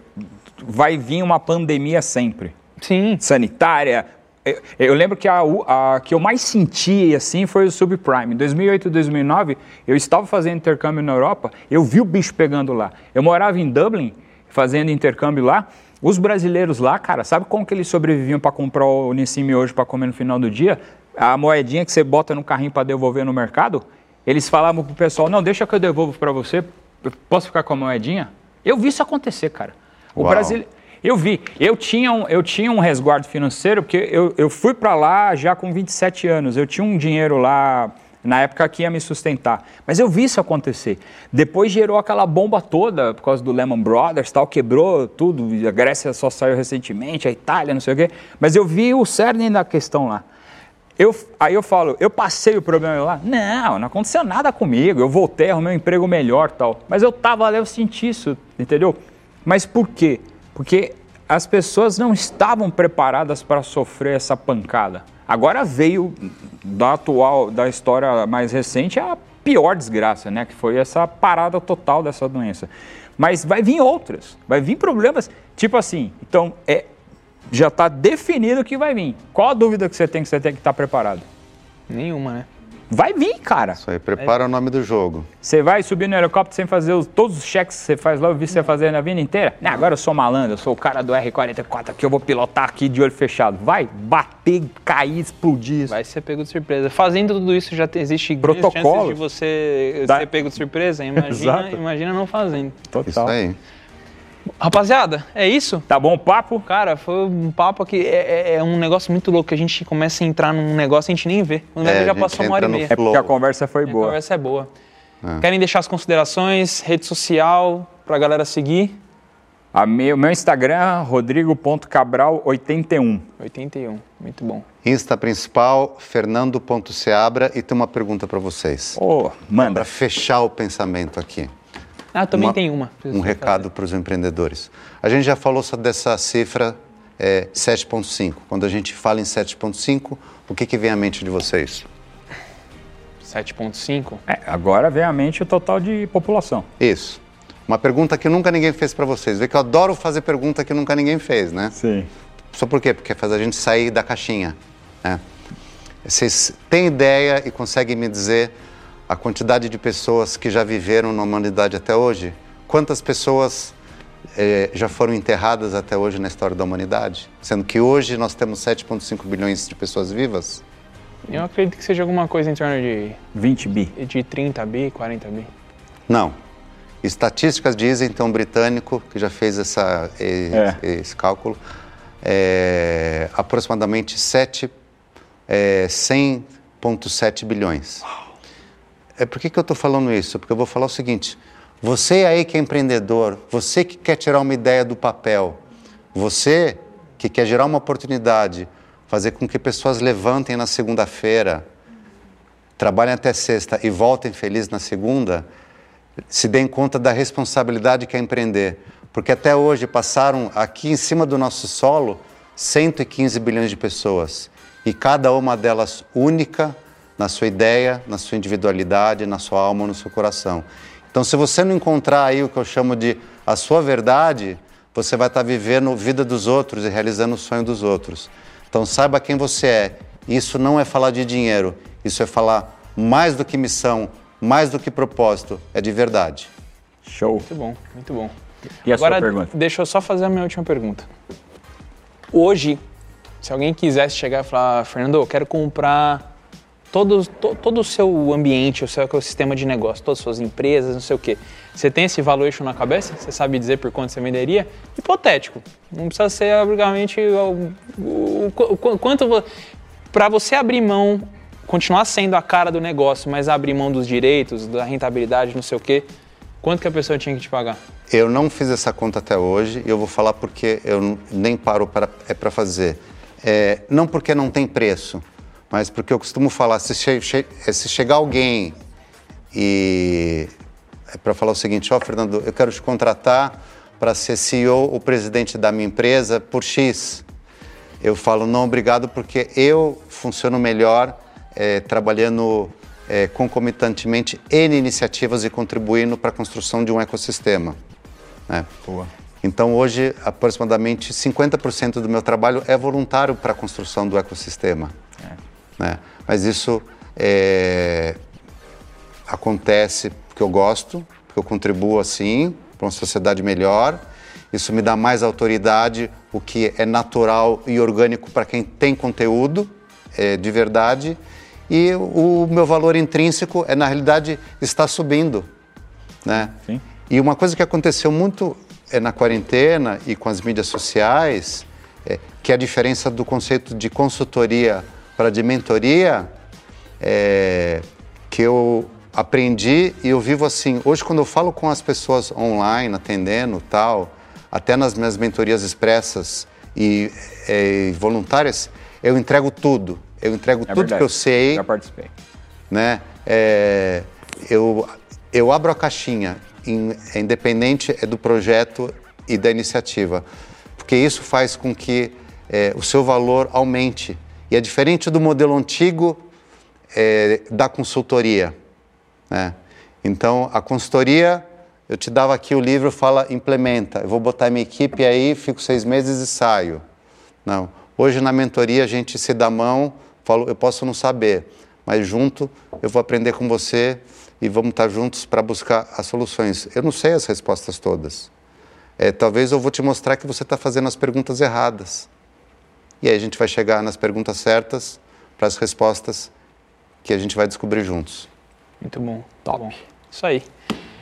vai vir uma pandemia sempre. Sim. Sanitária. Eu, eu lembro que a, a que eu mais senti assim foi o subprime. Em 2008 2009, eu estava fazendo intercâmbio na Europa, eu vi o bicho pegando lá. Eu morava em Dublin, fazendo intercâmbio lá. Os brasileiros lá, cara, sabe como que eles sobreviviam para comprar o Nissimi hoje para comer no final do dia? A moedinha que você bota no carrinho para devolver no mercado, eles falavam pro pessoal: "Não, deixa que eu devolvo para você. Posso ficar com a moedinha?" Eu vi isso acontecer, cara. O. Brasil eu vi. Eu tinha um, eu tinha um resguardo financeiro, porque eu, eu fui para lá já com 27 anos. Eu tinha um dinheiro lá, na época que ia me sustentar. Mas eu vi isso acontecer. Depois gerou aquela bomba toda, por causa do Lehman Brothers, tal, quebrou tudo. A Grécia só saiu recentemente, a Itália, não sei o quê. Mas eu vi o cerne da questão lá. Eu, aí eu falo, eu passei o problema lá? Não, não aconteceu nada comigo. Eu voltei, arrumei um emprego melhor tal. Mas eu tava lá, eu senti isso, entendeu? Mas por quê? Porque as pessoas não estavam preparadas para sofrer essa pancada. Agora veio da atual, da história mais recente, a pior desgraça, né? Que foi essa parada total dessa doença. Mas vai vir outras, vai vir problemas. Tipo assim, então é, já está definido que vai vir. Qual a dúvida que você tem que você tem que estar preparado? Nenhuma, né? Vai vir, cara. Isso aí, prepara o nome do jogo. Você vai subir no helicóptero sem fazer os- todos os cheques que você faz lá, eu vi você fazer na vida inteira. Não, agora eu sou malandro, eu sou o cara do R44 aqui, eu vou pilotar aqui de olho fechado. Vai bater, cair, explodir. Vai ser pego de surpresa. Fazendo tudo isso já tem, existe Protocolo. de você Da- ser pego de surpresa. Imagina, imagina não fazendo. Total. Isso aí. Rapaziada, é isso? Tá bom o papo? Cara, foi um papo aqui. É, é- é um negócio muito louco que a gente começa a entrar num negócio e a gente nem vê. O negócio É, a já passou uma hora e meia. É porque a conversa foi A boa. conversa é boa. Querem deixar as considerações, rede social, pra galera seguir? A meu, meu Instagram, rodrigo.cabral81. 81, muito bom. Insta principal, fernando.seabra. E tem uma pergunta para vocês. Ô, manda. Para fechar o pensamento aqui. Ah, também Uma- tem uma. Um recado para os empreendedores. A gente já falou só dessa cifra é, 7,5. Quando a gente fala em 7,5, o que, que vem à mente de vocês? 7.5. É, agora vem à mente o total de população. Isso. Uma pergunta que nunca ninguém fez para vocês. Vê que eu adoro fazer pergunta que nunca ninguém fez, né? Sim. Só por quê? Porque faz a gente sair da caixinha. Né? Vocês têm ideia e conseguem me dizer a quantidade de pessoas que já viveram na humanidade até hoje? Quantas pessoas eh, já foram enterradas até hoje na história da humanidade? Sendo que hoje nós temos 7,5 bilhões de pessoas vivas? Eu acredito que seja alguma coisa em torno de, 20 bi. de 30 bi, 40 bi. Não. Estatísticas dizem, então, um britânico que já fez essa, e- É. esse cálculo, é, aproximadamente 7, é, 100,7 bilhões. É, por que, que eu estou falando isso? Porque eu vou falar o seguinte: você aí que é empreendedor, você que quer tirar uma ideia do papel, você que quer gerar uma oportunidade, fazer com que pessoas levantem na segunda-feira, trabalhem até sexta e voltem felizes na segunda, se deem conta da responsabilidade que é empreender. Porque até hoje passaram aqui em cima do nosso solo 115 bilhões de pessoas. E cada uma delas única na sua ideia, na sua individualidade, na sua alma, no seu coração. Então, se você não encontrar aí o que eu chamo de a sua verdade, você vai estar vivendo a vida dos outros e realizando o sonho dos outros. Então, saiba quem você é. Isso não é falar de dinheiro, isso é falar mais do que missão, mais do que propósito, é de verdade. Show. Muito bom, muito bom. E a Agora, sua pergunta? deixa eu só fazer a minha última pergunta. Hoje, se alguém quisesse chegar e falar, Fernando, eu quero comprar todo, to- todo o seu ambiente, o seu ecossistema de negócio, todas as suas empresas, não sei o quê. Você tem esse valuation na cabeça? Você sabe dizer por quanto você venderia? Hipotético. Não precisa ser obrigatoriamente o, o- o- quanto... para você abrir mão, continuar sendo a cara do negócio, mas abrir mão dos direitos, da rentabilidade, não sei o quê, quanto que a pessoa tinha que te pagar? Eu não fiz essa conta até hoje e eu vou falar porque eu nem paro para, é para fazer. É, não porque não tem preço, mas porque eu costumo falar, se, che, che, se chegar alguém e é para falar o seguinte, ó oh, Fernando, eu quero te contratar para ser CEO ou presidente da minha empresa por X. Eu falo não, obrigado, porque eu funciono melhor é, trabalhando é, concomitantemente N iniciativas e contribuindo para a construção de um ecossistema. Né? Boa. Então, hoje, aproximadamente 50% do meu trabalho é voluntário para a construção do ecossistema. Né? Mas isso é, acontece porque eu gosto, porque eu contribuo assim para uma sociedade melhor. Isso me dá mais autoridade, o que é natural e orgânico para quem tem conteúdo é, de verdade. E o meu valor intrínseco é, na realidade, está subindo. Né? Sim. E uma coisa que aconteceu muito é, na quarentena e com as mídias sociais, é, que é a diferença do conceito de consultoria para de mentoria, é, que eu aprendi e eu vivo assim. Hoje, quando eu falo com as pessoas online, atendendo tal, até nas minhas mentorias expressas e, é, voluntárias, eu entrego tudo. Eu entrego é tudo verdade. que eu sei. Já participei. Né? É, eu, eu abro a caixinha, in, é independente é do projeto e da iniciativa, porque isso faz com que é, o seu valor aumente. E é diferente do modelo antigo é, da consultoria. Né? Então, a consultoria, eu te dava aqui o livro, fala implementa. Eu vou botar minha equipe aí, fico seis meses e saio. Não. Hoje, na mentoria, a gente se dá mão, falo, eu posso não saber, mas junto eu vou aprender com você e vamos estar juntos para buscar as soluções. Eu não sei as respostas todas. É, talvez eu vou te mostrar que você está fazendo as perguntas erradas. E aí a gente vai chegar nas perguntas certas para as respostas que a gente vai descobrir juntos. Muito bom. Top. Bom. Isso aí.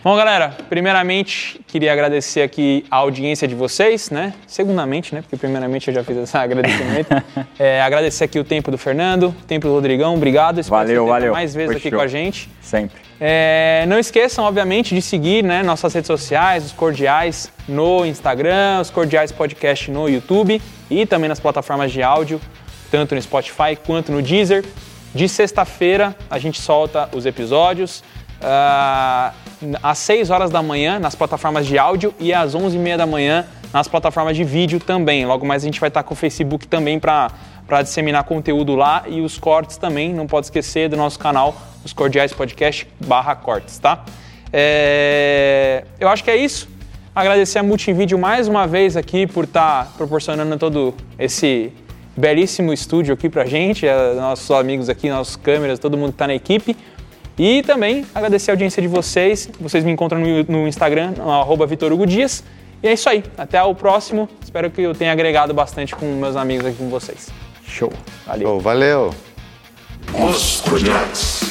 Bom, galera, primeiramente queria agradecer aqui a audiência de vocês, né? Segundamente, né? Porque primeiramente eu já fiz esse agradecimento. é, agradecer aqui o tempo do Fernando, o tempo do Rodrigão, obrigado. Espero valeu, valeu. mais vezes Foi aqui show. com a gente. Sempre. É, não esqueçam, obviamente, de seguir né, nossas redes sociais, os Cordiais no Instagram, os Cordiais Podcast no YouTube e também nas plataformas de áudio, tanto no Spotify quanto no Deezer. De sexta-feira a gente solta os episódios uh, às 6 horas da manhã nas plataformas de áudio e às 11h30 da manhã nas plataformas de vídeo também. Logo mais a gente vai estar com o Facebook também para para disseminar conteúdo lá e os cortes também. Não pode esquecer do nosso canal, os Cordiais Podcast barra cortes, tá? É... Eu acho que é isso. Agradecer a Multivídeo mais uma vez aqui por estar tá proporcionando todo esse belíssimo estúdio aqui pra gente, é, nossos amigos aqui, nossos câmeras, todo mundo que tá na equipe. E também agradecer a audiência de vocês. Vocês me encontram no, no Instagram, no Vitor Hugo Dias. E é isso aí. Até o próximo. Espero que eu tenha agregado bastante com meus amigos aqui com vocês. Show. Valeu. Show, valeu. Os Podcast.